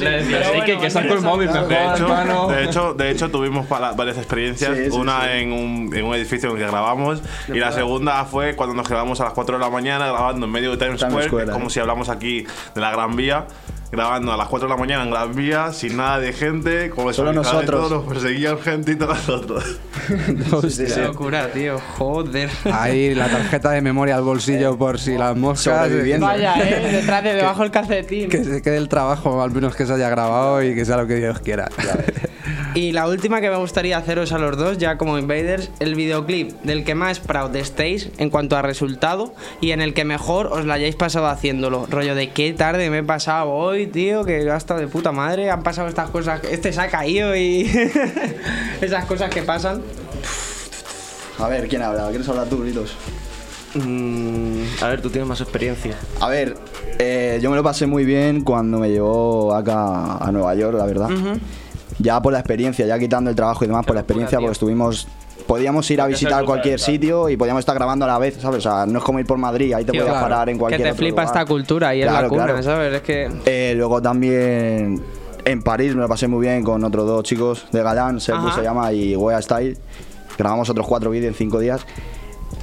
Le decías, AK, que saco el móvil mejor, De hecho, de, hecho, de hecho, tuvimos varias experiencias. Sí, sí, una sí. En, un, en un edificio en el que grabamos. Y la segunda fue cuando nos quedamos a las 4 de la mañana grabando en medio de Times Square, Que es como eh. si hablamos aquí de la Gran Vía. grabando a las 4 de la mañana en Gran Vía, sin nada de gente, como Solo nosotros. Todos nos perseguían gente y todos nosotros. Qué locura, tío. Joder. Ahí la tarjeta de memoria al bolsillo por si las moscas. Sobreviviendo. Vaya, eh. Detrás de debajo el calcetín. Que se quede el trabajo, al menos que se haya grabado y que sea lo que Dios quiera. Y la última que me gustaría haceros a los dos, ya como invaders, el videoclip del que más proud estéis en cuanto a resultado y en el que mejor os la hayáis pasado haciéndolo. Rollo de qué tarde me he pasado hoy, tío, que he estado de puta madre, han pasado estas cosas, este se ha caído y esas cosas que pasan. A ver, ¿quién habla? ¿Quieres hablar tú, Gritos? Mm, a ver, tú tienes más experiencia. A ver, eh, yo me lo pasé muy bien cuando me llevó acá a Nueva York, la verdad. Ya por la experiencia, ya quitando el trabajo y demás, por la experiencia, porque estuvimos. Podíamos ir a visitar cualquier sitio y podíamos estar grabando a la vez, ¿sabes? O sea, no es como ir por Madrid, ahí te podías claro. parar en cualquier Que te otro flipa lugar. esta cultura y es la Claro, cuna, claro. ¿sabes? Es que. Eh, luego también en París me lo pasé muy bien con otros dos chicos de Galán, se llama y Wea Style. Grabamos otros cuatro vídeos en cinco días.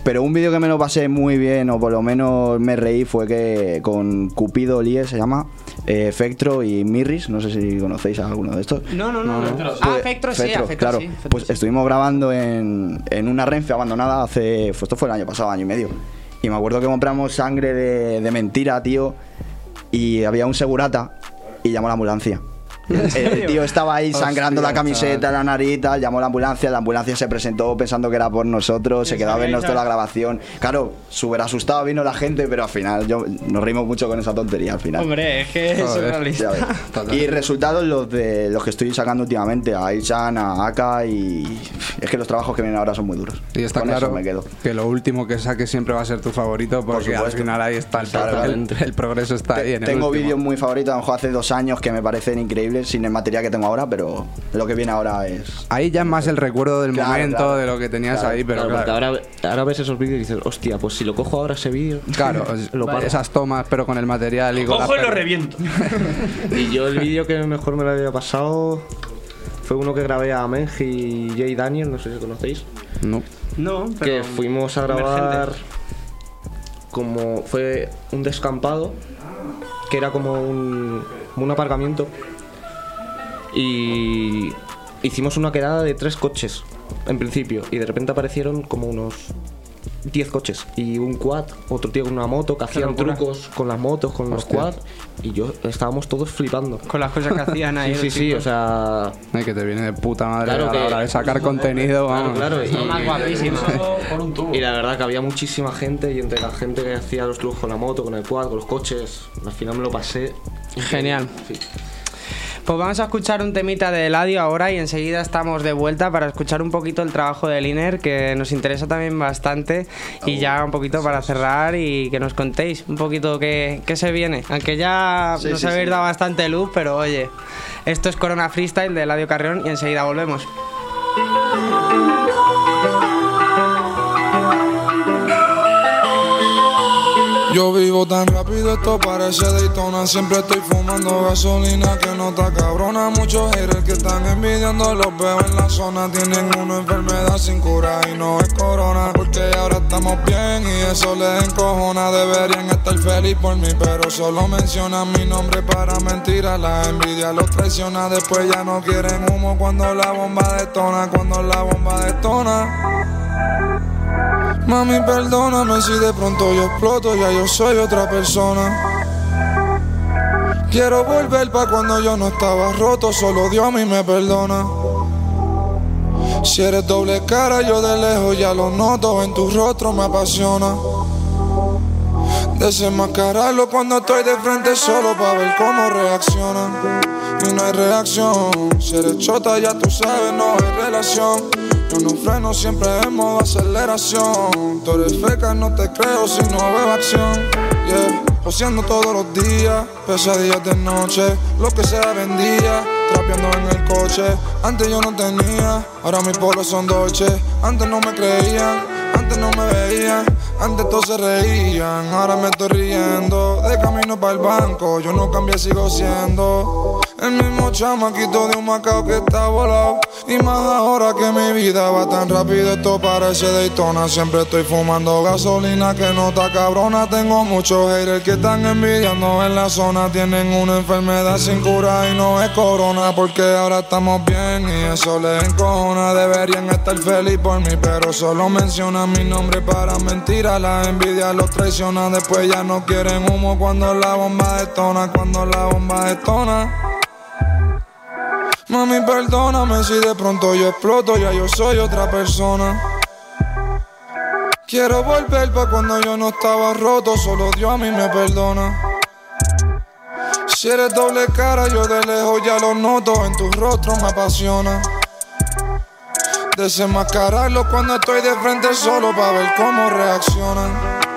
Pero un vídeo que me lo pasé muy bien, o por lo menos me reí, fue que con Cupido Lie se llama, eh, Fectro y Mirris, no sé si conocéis a alguno de estos. No, no, no. Pues, Ah, Fectro sí, Fectro, a Fectro claro. sí. Fectro pues estuvimos grabando en, en una Renfe abandonada hace. pues esto fue el año pasado, año y medio. Y me acuerdo que compramos sangre de, de mentira, tío. Y había un segurata y llamó a la ambulancia. El, el tío estaba ahí sangrando la camiseta, la nariz, tal, llamó a la ambulancia, la ambulancia se presentó pensando que era por nosotros, se quedó a vernos toda la grabación. Claro, súper asustado vino la gente, pero al final yo nos rimos mucho con esa tontería al final. Hombre, es que es surrealista. Y resultados los de los que estoy sacando últimamente, a Aishan, a Aka y es que los trabajos que vienen ahora son muy duros. Y está Con eso claro me quedo. que lo último que saques siempre va a ser tu favorito porque al supuesto. final ahí está el, el- el progreso está ahí en el Tengo vídeos muy favoritos, a lo mejor hace dos años que me parecen increíbles sin el material que tengo ahora, pero lo que viene ahora es. Ahí ya es más el recuerdo del Claro, momento, claro. de lo que tenías Claro, ahí, pero Claro, ahora, ahora ves esos vídeos y dices, hostia, pues si lo cojo ahora ese vídeo. Claro, lo paro. esas tomas, pero con el material y con Cojo y lo reviento. Y yo el vídeo que mejor me lo había pasado fue uno que grabé a Menji y Jay Daniel, no sé si conocéis. No. No, Que pero. fuimos a grabar emergente. como fue un descampado que era como un, como un aparcamiento y hicimos una quedada de tres coches en principio y de repente aparecieron como unos 10 coches y un quad, otro tío con una moto que hacían trucos con las motos, con los Hostia. quad y yo estábamos todos flipando. Con las cosas que hacían ahí. Sí, sí, los sí, o sea, Ay, que te viene de puta madre Claro a la hora de sacar contenido, Claro, vamos. claro. Más un tubo. Y la verdad que había muchísima gente y entre la gente que hacía los trucos con la moto, con el quad, con los coches, al final me lo pasé. Genial. Sí. Pues vamos a escuchar un temita de Eladio ahora y enseguida estamos de vuelta para escuchar un poquito el trabajo de Liner que nos interesa también bastante y ya un poquito para cerrar y que nos contéis un poquito qué, qué se viene. Aunque ya Sí, nos sí, habéis sí. dado bastante luz, pero oye, esto es Corona Freestyle de Eladio Carrión y enseguida volvemos. Yo vivo tan rápido, esto parece Daytona. Siempre estoy fumando gasolina que no está cabrona. Muchos haters que están envidiando, los veo en la zona. Tienen una enfermedad sin cura y no es corona. Porque ahora estamos bien y eso les encojona. Deberían estar feliz por mí, pero solo mencionan mi nombre para mentiras. La envidia los traiciona. Después ya no quieren humo cuando la bomba detona. Cuando la bomba detona. Mami, perdóname si de pronto yo exploto, ya yo soy otra persona. Quiero volver pa' cuando yo no estaba roto, solo Dios a mí me perdona. Si eres doble cara, yo de lejos ya lo noto, en tu rostro me apasiona. Desenmascararlo cuando estoy de frente solo para ver cómo reaccionan. Y no hay reacción. Si eres chota, ya tú sabes, no hay relación. Yo no freno siempre en modo aceleración. Tú eres feca, no te creo si no veo acción. Yeah, Joseando todos los días, pesadillas de noche, lo que sea vendía, trapeando en el coche. Antes yo no tenía, ahora mis polos son dolce. Antes no me creían, antes no me veían, antes todos se reían. Ahora me estoy riendo, de camino para el banco, yo no cambié, sigo siendo. El mismo chamaquito de un macao que está volado. Y más ahora que mi vida va tan rápido, esto parece Daytona. Siempre estoy fumando gasolina que no está cabrona. Tengo muchos haters que están envidiando en la zona. Tienen una enfermedad sin cura y no es corona. Porque ahora estamos bien y eso les encojona. Deberían estar feliz por mí, pero solo mencionan mi nombre para mentiras. La envidia los traiciona. Después ya no quieren humo cuando la bomba detona. Cuando la bomba detona. Mami, perdóname si de pronto yo exploto, ya yo soy otra persona. Quiero volver pa' cuando yo no estaba roto, solo Dios a mí me perdona. Si eres doble cara, yo de lejos ya lo noto, en tu rostro me apasiona. Desenmascararlo cuando estoy de frente solo pa' ver cómo reaccionan.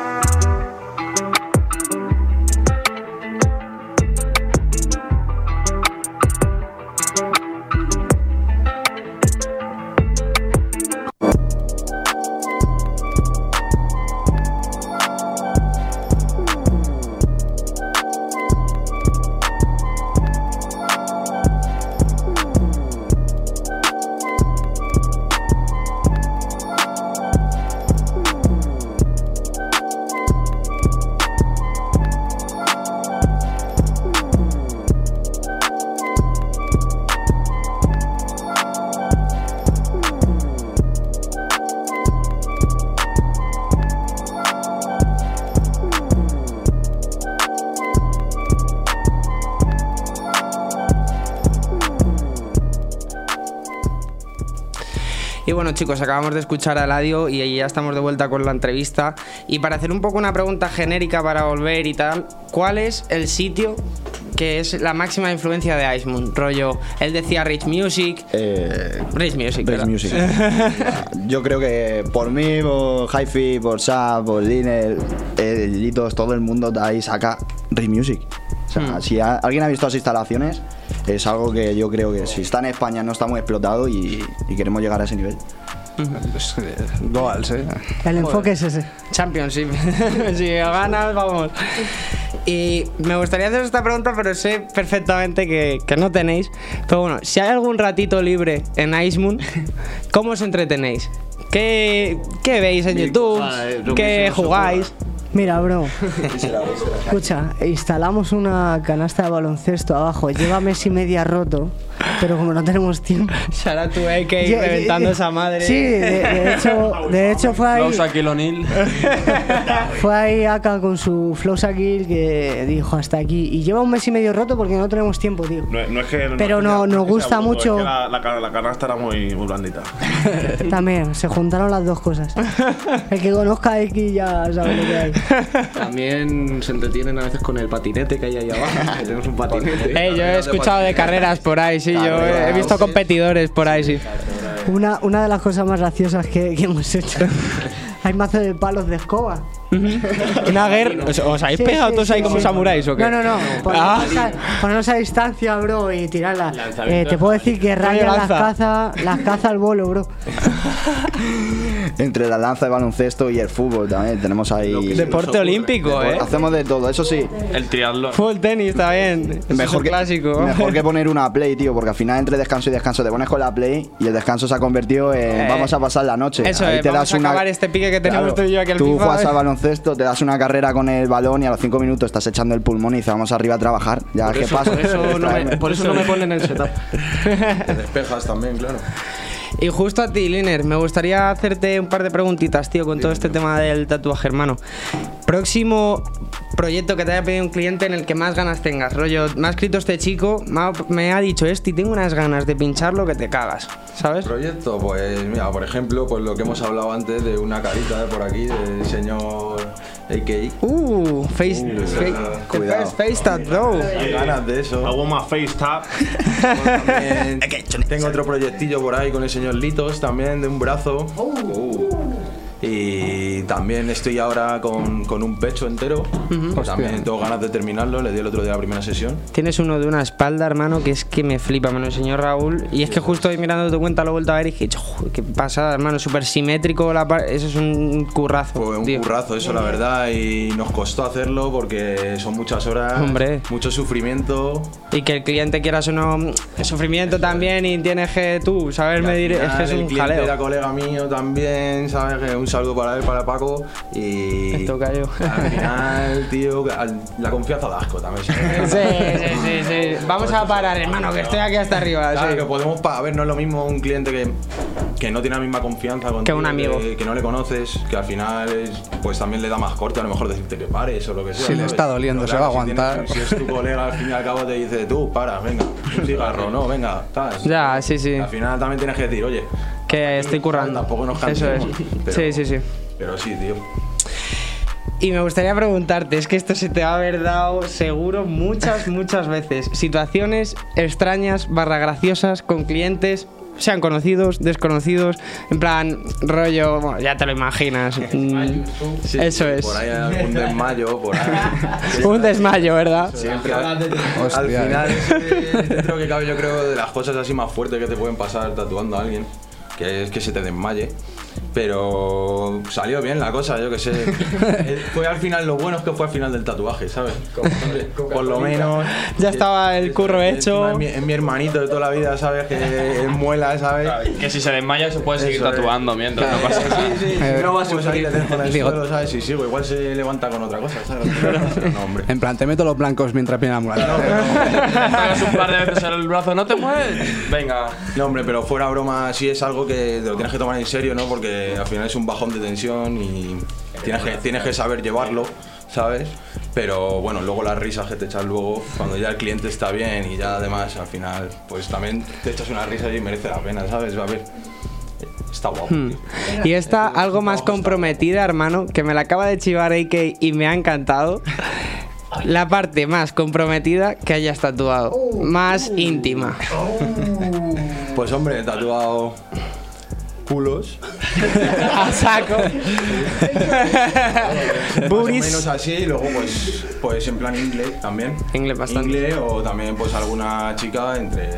Bueno chicos, acabamos de escuchar a Eladio y ya estamos de vuelta con la entrevista. Y para hacer un poco una pregunta genérica para volver y tal, ¿cuál es el sitio que es la máxima influencia de Ice Moon? Rollo, él decía Rich Music. Eh, Rich Music. Rich. Music. Yo creo que por mí, por Hi-Fi, por Sap, por eh, Litos, todo el mundo de ahí saca Rich Music. O sea, Hmm. si alguien ha visto las instalaciones, es algo que yo creo que si está en España no está muy explotado y, y queremos llegar a ese nivel. Goals, eh. El enfoque es ese. Championship. si ganas, vamos. Y me gustaría hacer esta pregunta, pero sé perfectamente que, que no tenéis. Pero bueno, si hay algún ratito libre en Ice Moon, ¿cómo os entretenéis? ¿Qué, qué veis en YouTube? ¿Qué jugáis? Mira, bro. Escucha, instalamos una canasta de baloncesto abajo. Lleva mes y media roto, pero como no tenemos tiempo. Out to AK Ye- reventando ye- esa madre. Sí, de, de hecho, de hecho fue ahí. Fue ahí acá con su flow Kill que dijo hasta aquí. Y lleva un mes y medio roto porque no tenemos tiempo, tío. No, no es que, Pero no- nos gusta bruto, mucho- es que la, la la canasta era muy, muy blandita. También, se juntaron las dos cosas. El que conozca a X ya sabe lo que hay. También se entretienen a veces con el patinete que hay ahí abajo. que tenemos un patinete. Eh, yo he escuchado de carreras por ahí, sí. Yo he he visto competidores por ahí, sí. Una, una de las cosas más graciosas que, que hemos hecho. Hay mazo de palos de escoba. Una guerra. ¿Os, os habéis Sí, pegado sí, todos ahí sí, como sí. samuráis o qué? No, no, no. Ah. Ponernos, a, ponernos a distancia, bro, y tirarla. Eh, te puedo decir que rayan las cazas las caza al bolo, bro. Entre la lanza de baloncesto y el fútbol también tenemos ahí. Deporte olímpico, ¿eh? Hacemos de todo, eso sí. El triatlón. Full tenis está bien. Es Mejor que, clásico. mejor que poner una play, tío, porque al final entre descanso y descanso te pones con la play y el descanso se ha convertido en Eh, vamos a pasar la noche. Eso Ahí es, vamos a acabar este pique que tenemos tú y yo aquí al Tú FIFA, juegas ¿eh? al baloncesto, te das una carrera con el balón y a los 5 minutos estás echando el pulmón y dices vamos arriba a trabajar. Ya, Por ¿qué eso- pasa? por eso no me- por eso no me ponen el setup. Te despejas también, claro. Y justo a ti, Liner, me gustaría hacerte un par de preguntitas, tío, con todo este tema del tatuaje, hermano. Próximo proyecto que te haya pedido un cliente en el que más ganas tengas. Rollo, me ha escrito este chico, me ha, me ha dicho esto y tengo unas ganas de pincharlo que te cagas, ¿sabes? Proyecto, pues mira, por ejemplo, pues lo que hemos hablado antes de una carita de por aquí del señor AKI. Uh, face, Uh, face, esa- the cuidado. face tat, bro. ganas de eso. Want my face tap. Tengo otro proyectillo por ahí con el señor Litos también de un brazo. Uh. Y Y también estoy ahora con, con un pecho entero. Ujú. que también tengo ganas de terminarlo. Le di el otro día la primera sesión. Tienes uno de una espalda, hermano, que es que me flipa, me lo enseñó Raúl. Y es que justo hoy mirando tu cuenta lo he vuelto a ver y dije, "Joder, qué pasada, hermano, súper simétrico. La Eso es un currazo. Fue un currazo eso, la verdad. Y nos costó hacerlo porque son muchas horas. Hombre. Mucho sufrimiento. Y que el cliente quieras o no, sufrimiento también y tienes que tú saber medir, es que es el un cliente jaleo. era colega mío también, ¿sabes? Que Un saludo para él, para Paco. Y. Esto cayó. Al final, tío, que la confianza da asco también. Sí, sí, sí, sí. Vamos a parar, hermano, que estoy aquí hasta arriba. Claro, sí. que podemos pa- a ver, no es lo mismo un cliente que, que no tiene la misma confianza contigo, un amigo. que, que no le conoces, que al final es- pues también le da más corte a lo mejor decirte que pares o lo que sea. Si le ¿sabes? está doliendo, Pero se va a si tienes- aguantar. si es tu colega, al fin y al cabo te dice, tú, para, venga, un cigarro, no, venga, tal. Ya, sí, sí. Al final también tienes que decir, oye, Que estoy currando. tampoco nos Eso es. Pero- Sí, sí, sí. Pero sí, tío. Y me gustaría preguntarte, es que esto se te va a haber dado seguro muchas, muchas veces. Situaciones extrañas, barra graciosas, con clientes, sean conocidos, desconocidos, en plan, rollo, bueno, ya te lo imaginas. Mm, Sí, Eso es. Por ahí hay algún desmayo, por ahí. Un desmayo, ¿verdad? Siempre al, al Hostia, final eh. es, dentro que cabe yo creo de las cosas así más fuertes que te pueden pasar tatuando a alguien que es que se te desmaye pero salió bien la cosa yo que sé Eh, fue al final lo bueno es que fue al final del tatuaje sabes por lo menos Ya estaba el curro hecho. es mi, es mi hermanito de toda la vida sabes que es muela sabes Que si se desmaya se puede seguir Eso es. tatuando mientras no pasa nada. Sí, sí, Eh, no va a pues dejo en el suelo, ¿sabes? Si sigo, igual se levanta con otra cosa, ¿sabes? No, hombre. En plan, te meto los blancos mientras viene la ambulancia. Pagas un par de veces el brazo, no te mueves. Venga. No, hombre, pero fuera broma, sí es algo que te lo tienes que tomar en serio, ¿no? Porque al final es un bajón de tensión y tienes que, tienes que saber llevarlo, ¿sabes? Pero bueno, luego las risas que te echas luego, cuando ya el cliente está bien y ya además al final, pues también te echas una risa y merece la pena, ¿sabes? A ver, está guapo. Hmm. tío. Y esta, algo más comprometida, hermano, que me la acaba de chivar AK y me ha encantado. La parte más comprometida que hayas tatuado. Más íntima. Pues hombre, he tatuado culos. A saco. Más o Buris. menos así, y luego pues, pues en plan inglés también. Inglés bastante. Inglés o también pues alguna chica entre,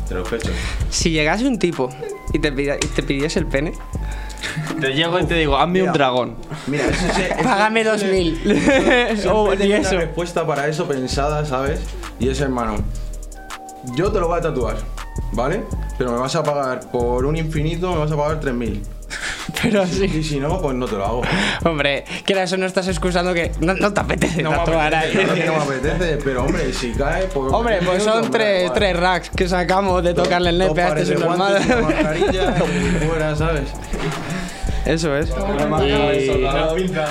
entre los pechos. Si llegase un tipo y te, pida- y te pidiese el pene, Te llego y te digo, hazme un Mira. dragón. Mira, eso sí- eso págame dos siempre- mil. Siempre O tengo y una eso. respuesta para eso pensada, ¿sabes? Y es hermano, yo te lo voy a tatuar, ¿vale? Pero me vas a pagar por un infinito, me vas a pagar 3.000. Pero sí. Y si no, pues no te lo hago. Hombre, que eso no estás excusando que no, no te apetece No me tatuar apetece, ahí. claro que no me apetece, pero hombre, si cae, pues. Hombre, pues son tres, tres racks que sacamos de tocarle el nepe a este de normal. mascarilla y fuera, ¿sabes? Eso es. Y al final,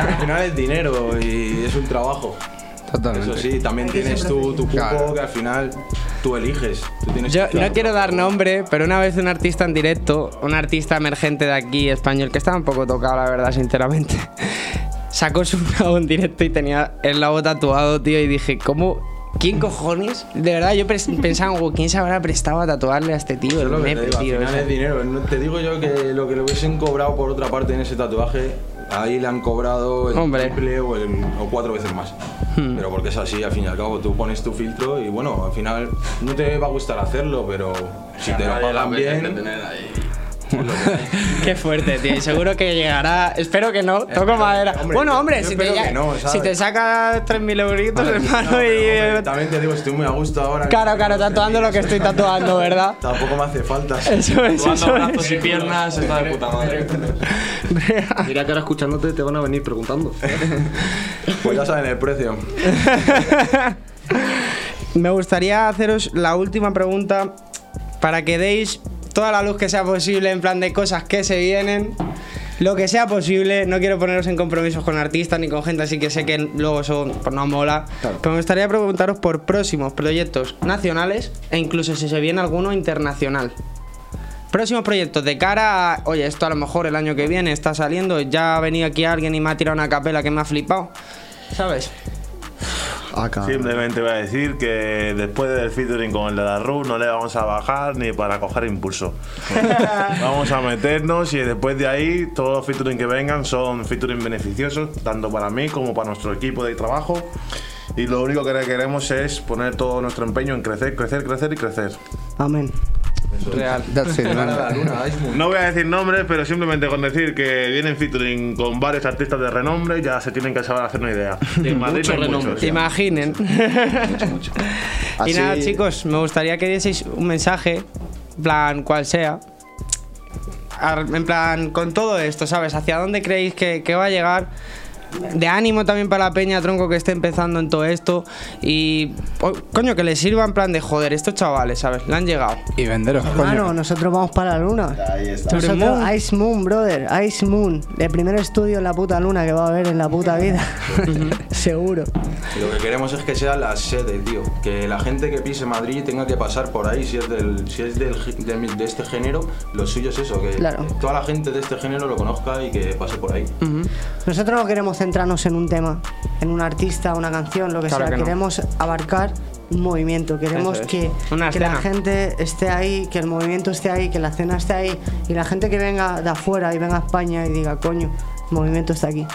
al final es dinero y es un trabajo. Totalmente. Eso sí, también tienes tu, tu cupo Claro. que al final tú eliges. Tú tienes Yo no quiero dar nombre, pero una vez un artista en directo, un artista emergente de aquí, español, que estaba un poco tocado, la verdad, sinceramente, sacó su labo en directo y tenía el labo tatuado, tío, y dije, ¿cómo? ¿Quién cojones? De verdad, yo pensaba, "Guau, ¿quién se habrá prestado a tatuarle a este tío? Eso es El lo que te digo, tío. al final ese". es dinero. Te digo yo que lo que le hubiesen cobrado por otra parte en ese tatuaje, ahí le han cobrado el Hombre. triple o, el- o cuatro veces más. Hmm. Pero porque es así, al fin y al cabo, tú pones tu filtro y bueno, al final no te va a gustar hacerlo, pero si te lo pagan bien, Qué fuerte, tío. Seguro que llegará. Espero que no. Toco madera. hombre, bueno, hombre, si, te, ya- no, si te saca 3.000 euritos, hermano, No, y. hombre, también te digo, estoy muy a gusto ahora. Claro, claro, tatuando lo que estoy tatuando, ¿verdad? Tampoco me hace falta. Eso es, eso brazos es. y piernas está de puta madre. Mira que ahora escuchándote te van a venir preguntando. Pues ya saben el precio. Me gustaría haceros la última pregunta para que deis toda la luz que sea posible en plan de cosas que se vienen. Lo que sea posible, no quiero poneros en compromisos con artistas ni con gente así que sé que luego eso pues, no mola. Pero me gustaría preguntaros por próximos proyectos nacionales e incluso si se viene alguno internacional. Próximos proyectos de cara a, oye, esto a lo mejor el año que viene está saliendo, ya ha venido aquí alguien y me ha tirado una capela que me ha flipado. ¿Sabes? Acá. Simplemente voy a decir que después del featuring con el de la RU no le vamos a bajar ni para coger impulso. vamos a meternos y después de ahí todos los featuring que vengan son featuring beneficiosos, tanto para mí como para nuestro equipo de trabajo. Y lo único que queremos es poner todo nuestro empeño en crecer, crecer, crecer y crecer. Amén. Real. That's it, man. No voy a decir nombres, pero simplemente con decir que vienen featuring con varios artistas de renombre ya se tienen que saber hacer una idea. En Madrid no hay muchos. Imaginen. y Así- nada, chicos, me gustaría que dieseis un mensaje, en plan, cual sea. En plan, con todo esto, ¿sabes? ¿Hacia dónde creéis que, que va a llegar? De ánimo también para la peña, tronco, que esté empezando en todo esto. Y, o- coño, que les sirva en plan de joder, estos chavales, ¿sabes? Le han llegado. Y venderos, Hermano, nosotros vamos para la luna. Ahí está. Nosotros, Moon. Ice Moon, brother. Ice Moon. El primer estudio en la puta luna que va a haber en la puta vida. Seguro. Lo que queremos es que sea la sede, tío. Que la gente que pise Madrid tenga que pasar por ahí. Si es, del, si es del, de, de este género, lo suyo es eso. Que Claro. toda la gente de este género lo conozca y que pase por ahí. Nosotros no queremos centrarnos en un tema, en un artista, una canción, lo que Claro sea. que no. Queremos abarcar un movimiento. Queremos es. que, que la gente esté ahí, que el movimiento esté ahí, que la escena esté ahí. Y la gente que venga de afuera y venga a España y diga, coño, movimiento está aquí.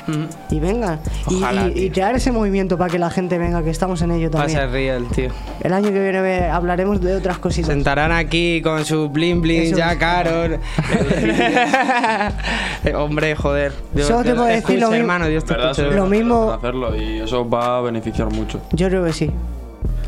Y venga. Y- Ojalá, y, crear ese movimiento para que la gente venga, que estamos en ello Va a también. ser real, tío. El año que viene hablaremos de otras cositas. Sentarán aquí con su bling bling, Eso. ya Carol. Eh, Hombre, joder. Dios, Solo te puedo decir escuche, lo mismo. hermano, Dios te ¿Verdad? Lo mismo- hacerlo y eso va a beneficiar mucho. Yo creo que sí.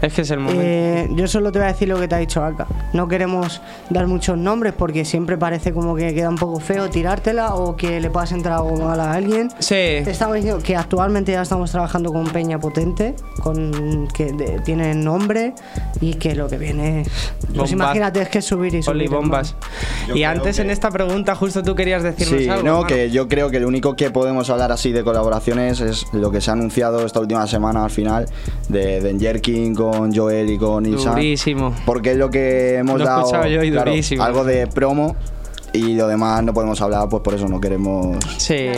Es que es el momento. Eh, yo solo te voy a decir lo que te ha dicho acá. No queremos dar muchos nombres porque siempre parece como que queda un poco feo tirártela o que le puedas entrar algo mal a alguien. Sí. Te estamos diciendo que actualmente ya estamos trabajando con Peña Potente, con que de- tiene nombre y que lo que viene. Pues imagínate, es que es subir y subir. Oli bombas. Y antes que- en esta pregunta justo tú querías decirnos Sí, algo. no, hermano. que yo creo que lo único que podemos hablar así de colaboraciones es lo que se ha anunciado esta última semana al final de Danger King con Joel y con Ilsan. Durísimo. Porque es lo que hemos Lo dado yo y claro, durísimo. algo de promo y lo demás no podemos hablar, pues por eso no queremos. Sí,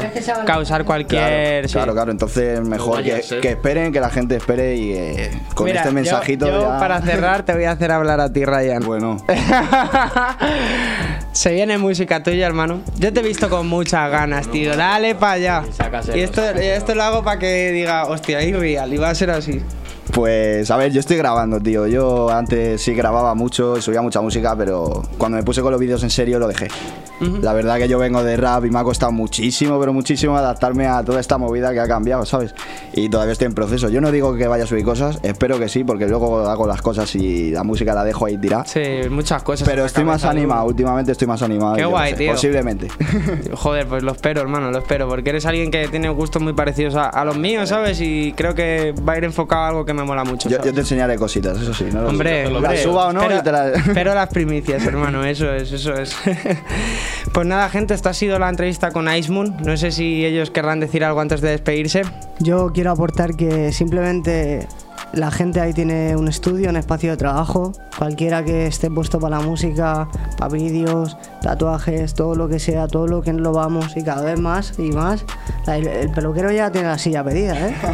causar cualquier. Claro, sí. claro, claro. Entonces mejor que, que esperen, que la gente espere y eh, con Mira, este yo- mensajito yo, ya- para cerrar te voy a hacer hablar a ti, Ryan. Bueno, Se viene música tuya, hermano. Yo te he visto con muchas ganas, tío. Dale para allá. Y esto, esto lo hago para que diga, hostia, es real. Y va a ser así. Pues a ver, yo estoy grabando, tío. Yo antes sí grababa mucho y subía mucha música, pero cuando me puse con los vídeos en serio lo dejé. La verdad que yo vengo de rap y me ha costado muchísimo, pero muchísimo adaptarme a toda esta movida que ha cambiado, ¿sabes? Y todavía estoy en proceso. Yo no digo que vaya a subir cosas, espero que sí, porque luego hago las cosas y la música la dejo ahí tirada. Sí, muchas cosas. Pero estoy más animado, últimamente estoy más animado. Qué guay, sé, tío. Posiblemente. Joder, pues lo espero, hermano, lo espero. Porque eres alguien que tiene gustos muy parecidos a, a los míos, ¿sabes? Y creo que va a ir enfocado a algo que me mola mucho. Yo, te enseñaré cositas, eso sí. ¿no? Hombre, Las hombre, suba o no, te las- espero las primicias, hermano, eso es, eso es. pues nada, gente, esta ha sido la entrevista con Ice Moon. No sé si ellos querrán decir algo antes de despedirse. Yo quiero aportar que simplemente la gente ahí tiene un estudio, un espacio de trabajo. Cualquiera que esté puesto para la música, para vídeos, tatuajes, todo lo que sea, todo lo que lo vamos y cada vez más y más. El, el peluquero ya tiene la silla pedida, ¿eh?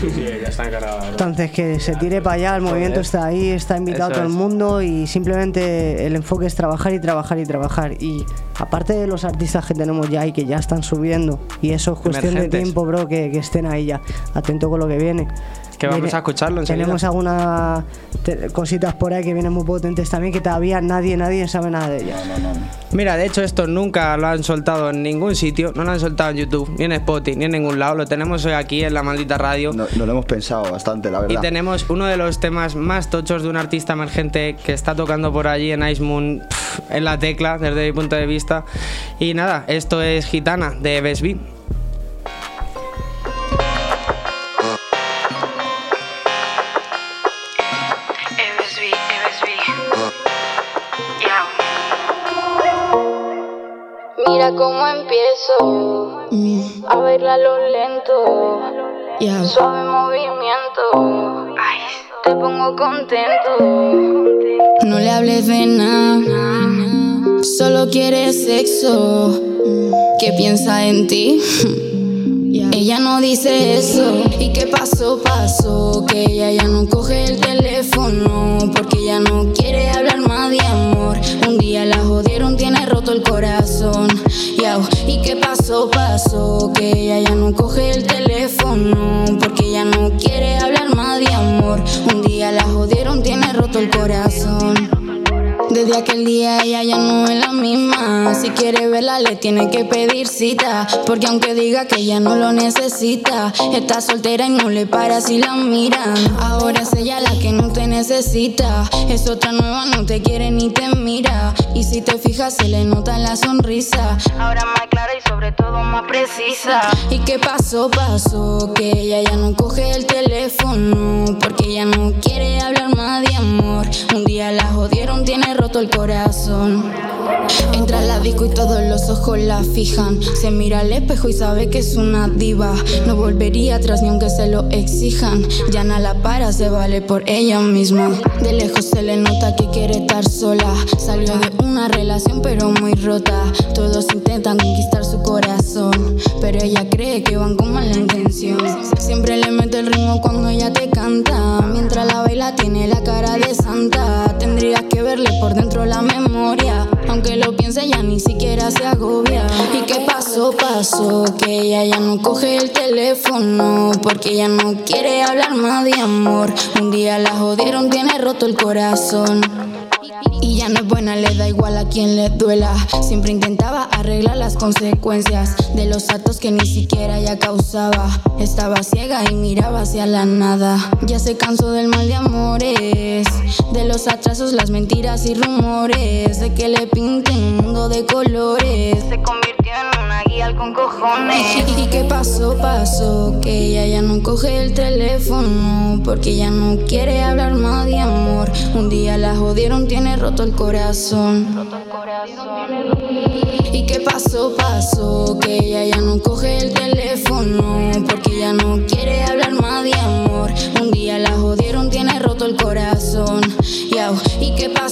Sí, sí, ya está encargado. Entonces que se tire para allá, el movimiento está ahí, está invitado todo el mundo y simplemente el enfoque es trabajar y trabajar y trabajar. Y aparte de los artistas que tenemos ya y que ya están subiendo, y eso es cuestión de Emergentes. tiempo, bro, que, que estén ahí ya, atento con lo que viene. Que vamos Viene- a escucharlo enseguida. Tenemos algunas te- cositas por ahí que vienen muy potentes también, que todavía nadie, nadie sabe nada de ellas. Mira, de hecho esto nunca lo han soltado en ningún sitio, no lo han soltado en YouTube, ni en Spotify, ni en ningún lado, lo tenemos hoy aquí en la maldita radio. No, lo hemos pensado bastante, la Y verdad. tenemos uno de los temas más tochos de un artista emergente que está tocando por allí en Ice Moon pff, en la tecla, desde mi punto de vista. Y nada, esto es Gitana de Besby. Cómo empiezo a bailar lo lento, suave movimiento, te pongo contento. No le hables de nada, solo quiere sexo. ¿Qué piensa en ti? Ella no dice eso. ¿Y qué pasó? Pasó que ella ya no coge el teléfono porque ella no quiere hablar más de amor. Un día la jodieron, tiene roto el corazón. ¿Y qué pasó? Pasó que ella ya no coge el teléfono porque ella no quiere hablar más de amor. Un día la jodieron, tiene roto el corazón. Desde aquel día ella ya no es la misma. Si quiere verla, le tiene que pedir cita. Porque aunque diga que ella no lo necesita, está soltera y no le para si la miran. Ahora es ella la que no te necesita. Es otra nueva, no te quiere ni te mira. Y si te fijas, se le nota la sonrisa. Ahora más clara y sobre todo más precisa. ¿Y qué pasó? Pasó que ella ya no coge el teléfono. Porque ella no quiere hablar más de amor. Un día la jodieron, tiene roto el corazón. Entra a la disco y todos los ojos la fijan. Se mira al espejo y sabe que es una diva. No volvería atrás ni aunque se lo exijan. Ya no la para, se vale por ella misma. De lejos se le nota que quiere estar sola. Salió de una relación pero muy rota. Todos intentan conquistar su corazón. Pero ella cree que van con mala intención. Siempre le mete el ritmo cuando ella te canta. Mientras la baila tiene la cara de santa. Tendrías que verle por dentro la memoria. Aunque lo piense ya ni siquiera se agobia. ¿Y qué pasó? Pasó que ella ya no coge el teléfono. Porque ella no quiere hablar más de amor. Un día la jodieron, tiene roto el corazón. Y ya no es buena, le da igual a quien le duela. Siempre intentaba arreglar las consecuencias de los actos que ni siquiera ella causaba. Estaba ciega y miraba hacia la nada. Ya se cansó del mal de amores, de los atrasos, las mentiras y rumores. De que le pinten un mundo de colores. Se convirtió en una guía con cojones. ¿Y qué pasó? Pasó que ella ya no coge el teléfono. Porque ya no quiere hablar más de amor. Un día la jodieron, tiene roto el corazón. ¿Y qué pasó? Pasó que ella ya no coge el teléfono porque ya no quiere hablar más de amor. Un día la jodieron,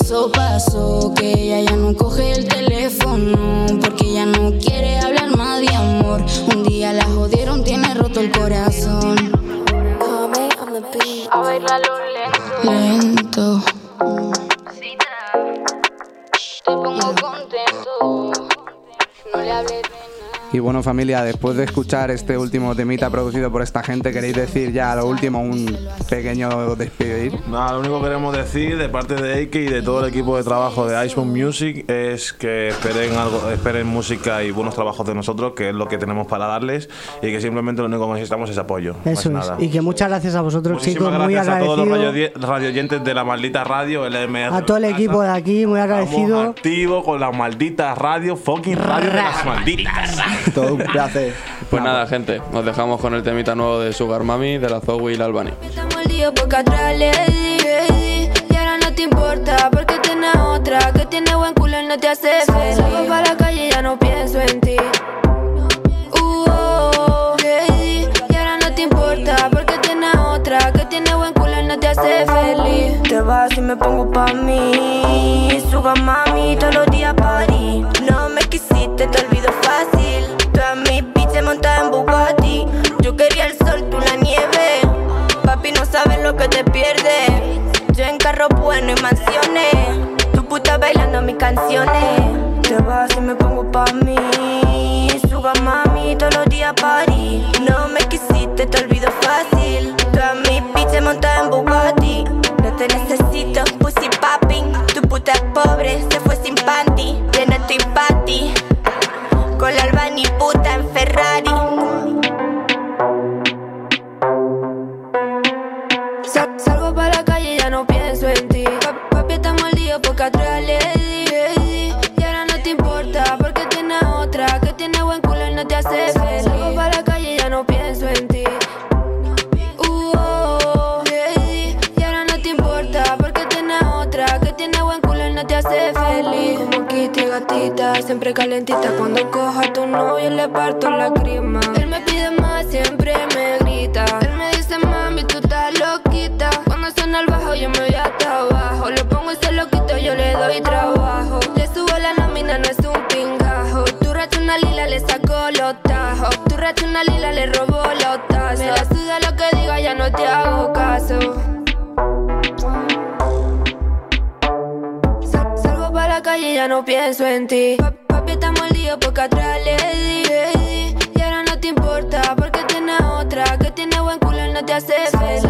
¿Y qué pasó? Pasó que ella ya no coge el teléfono porque ya no quiere hablar más de amor. Un día la jodieron, tiene roto el corazón. A bailarlo Lento. Te pongo contento. No le hables Y bueno familia, después de escuchar este último temita producido por esta gente, ¿queréis decir ya lo último, un pequeño despedir? Nada, lo único que queremos decir de parte de Eike y de todo el equipo de trabajo de Iceman Music es que esperen algo, esperen música y buenos trabajos de nosotros, que es lo que tenemos para darles y que simplemente lo único que necesitamos es apoyo. Eso más es. nada. Y que muchas gracias a vosotros, Muchísimas chicos. Muy gracias a todos los agradecido. radio, radioyentes de la maldita radio, LMR. A todo el equipo de aquí, muy agradecido. activo con la maldita radio, fucking radio de las malditas. Todo un placer. Pues nada, gente, nos dejamos con el temita nuevo de Sugar Mami, de la Zoe y la Albany. Te importa porque tienes otra que tiene buen culo y no te hace feliz. Salgo para la calle y ya no pienso en ti. Uh, oh, le di. Y ahora no te importa porque tienes otra que tiene buen culo y no te hace feliz. Te vas y me pongo pa' mí. Suga mami todos los días party. No me quisiste, te olvido en Bugatti. Yo quería el sol, tú la nieve. Papi, no sabes lo que te pierdes. Yo en carro bueno y mansiones. Tu puta bailando mis canciones. Te vas y me pongo pa' mí. Suga mami todos los días party. No me quisiste, te olvido fácil. Todas mis montadas en Bugatti. No te necesito, pussy popping. Tu puta es pobre, se fue sin panty. Llena estoy panty. Con la Albany puta en Ferrari. Sa- salgo para la calle y ya no pienso en ti. Pa- papi está mordido porque atrás le di. Y ahora no te importa porque tienes otra que tiene buen culo y no te hace feliz. Salgo para la calle y ya no pienso en ti. Uh, oh. Y ahora no te importa porque tienes otra que tiene buen culo y no te hace feliz gatita, siempre calentita. Cuando cojo a tu novio le parto la crema. Él me pide más, siempre me grita. Él me dice, mami, tú estás loquita. Cuando suena el bajo, yo me voy hasta abajo. Lo pongo y se lo quito, yo le doy trabajo. Le subo la nómina, no es un pingajo. Tu racho una lila, le saco los tajos. Tu racho una lila, le robo los tazos. Me la suda lo que diga, ya no te hago caso. Calle ya no pienso en ti. Pa- Papi, estamos al lío porque atrás le di. Y ahora no te importa porque tienes otra que tiene buen culo y no te hace feliz.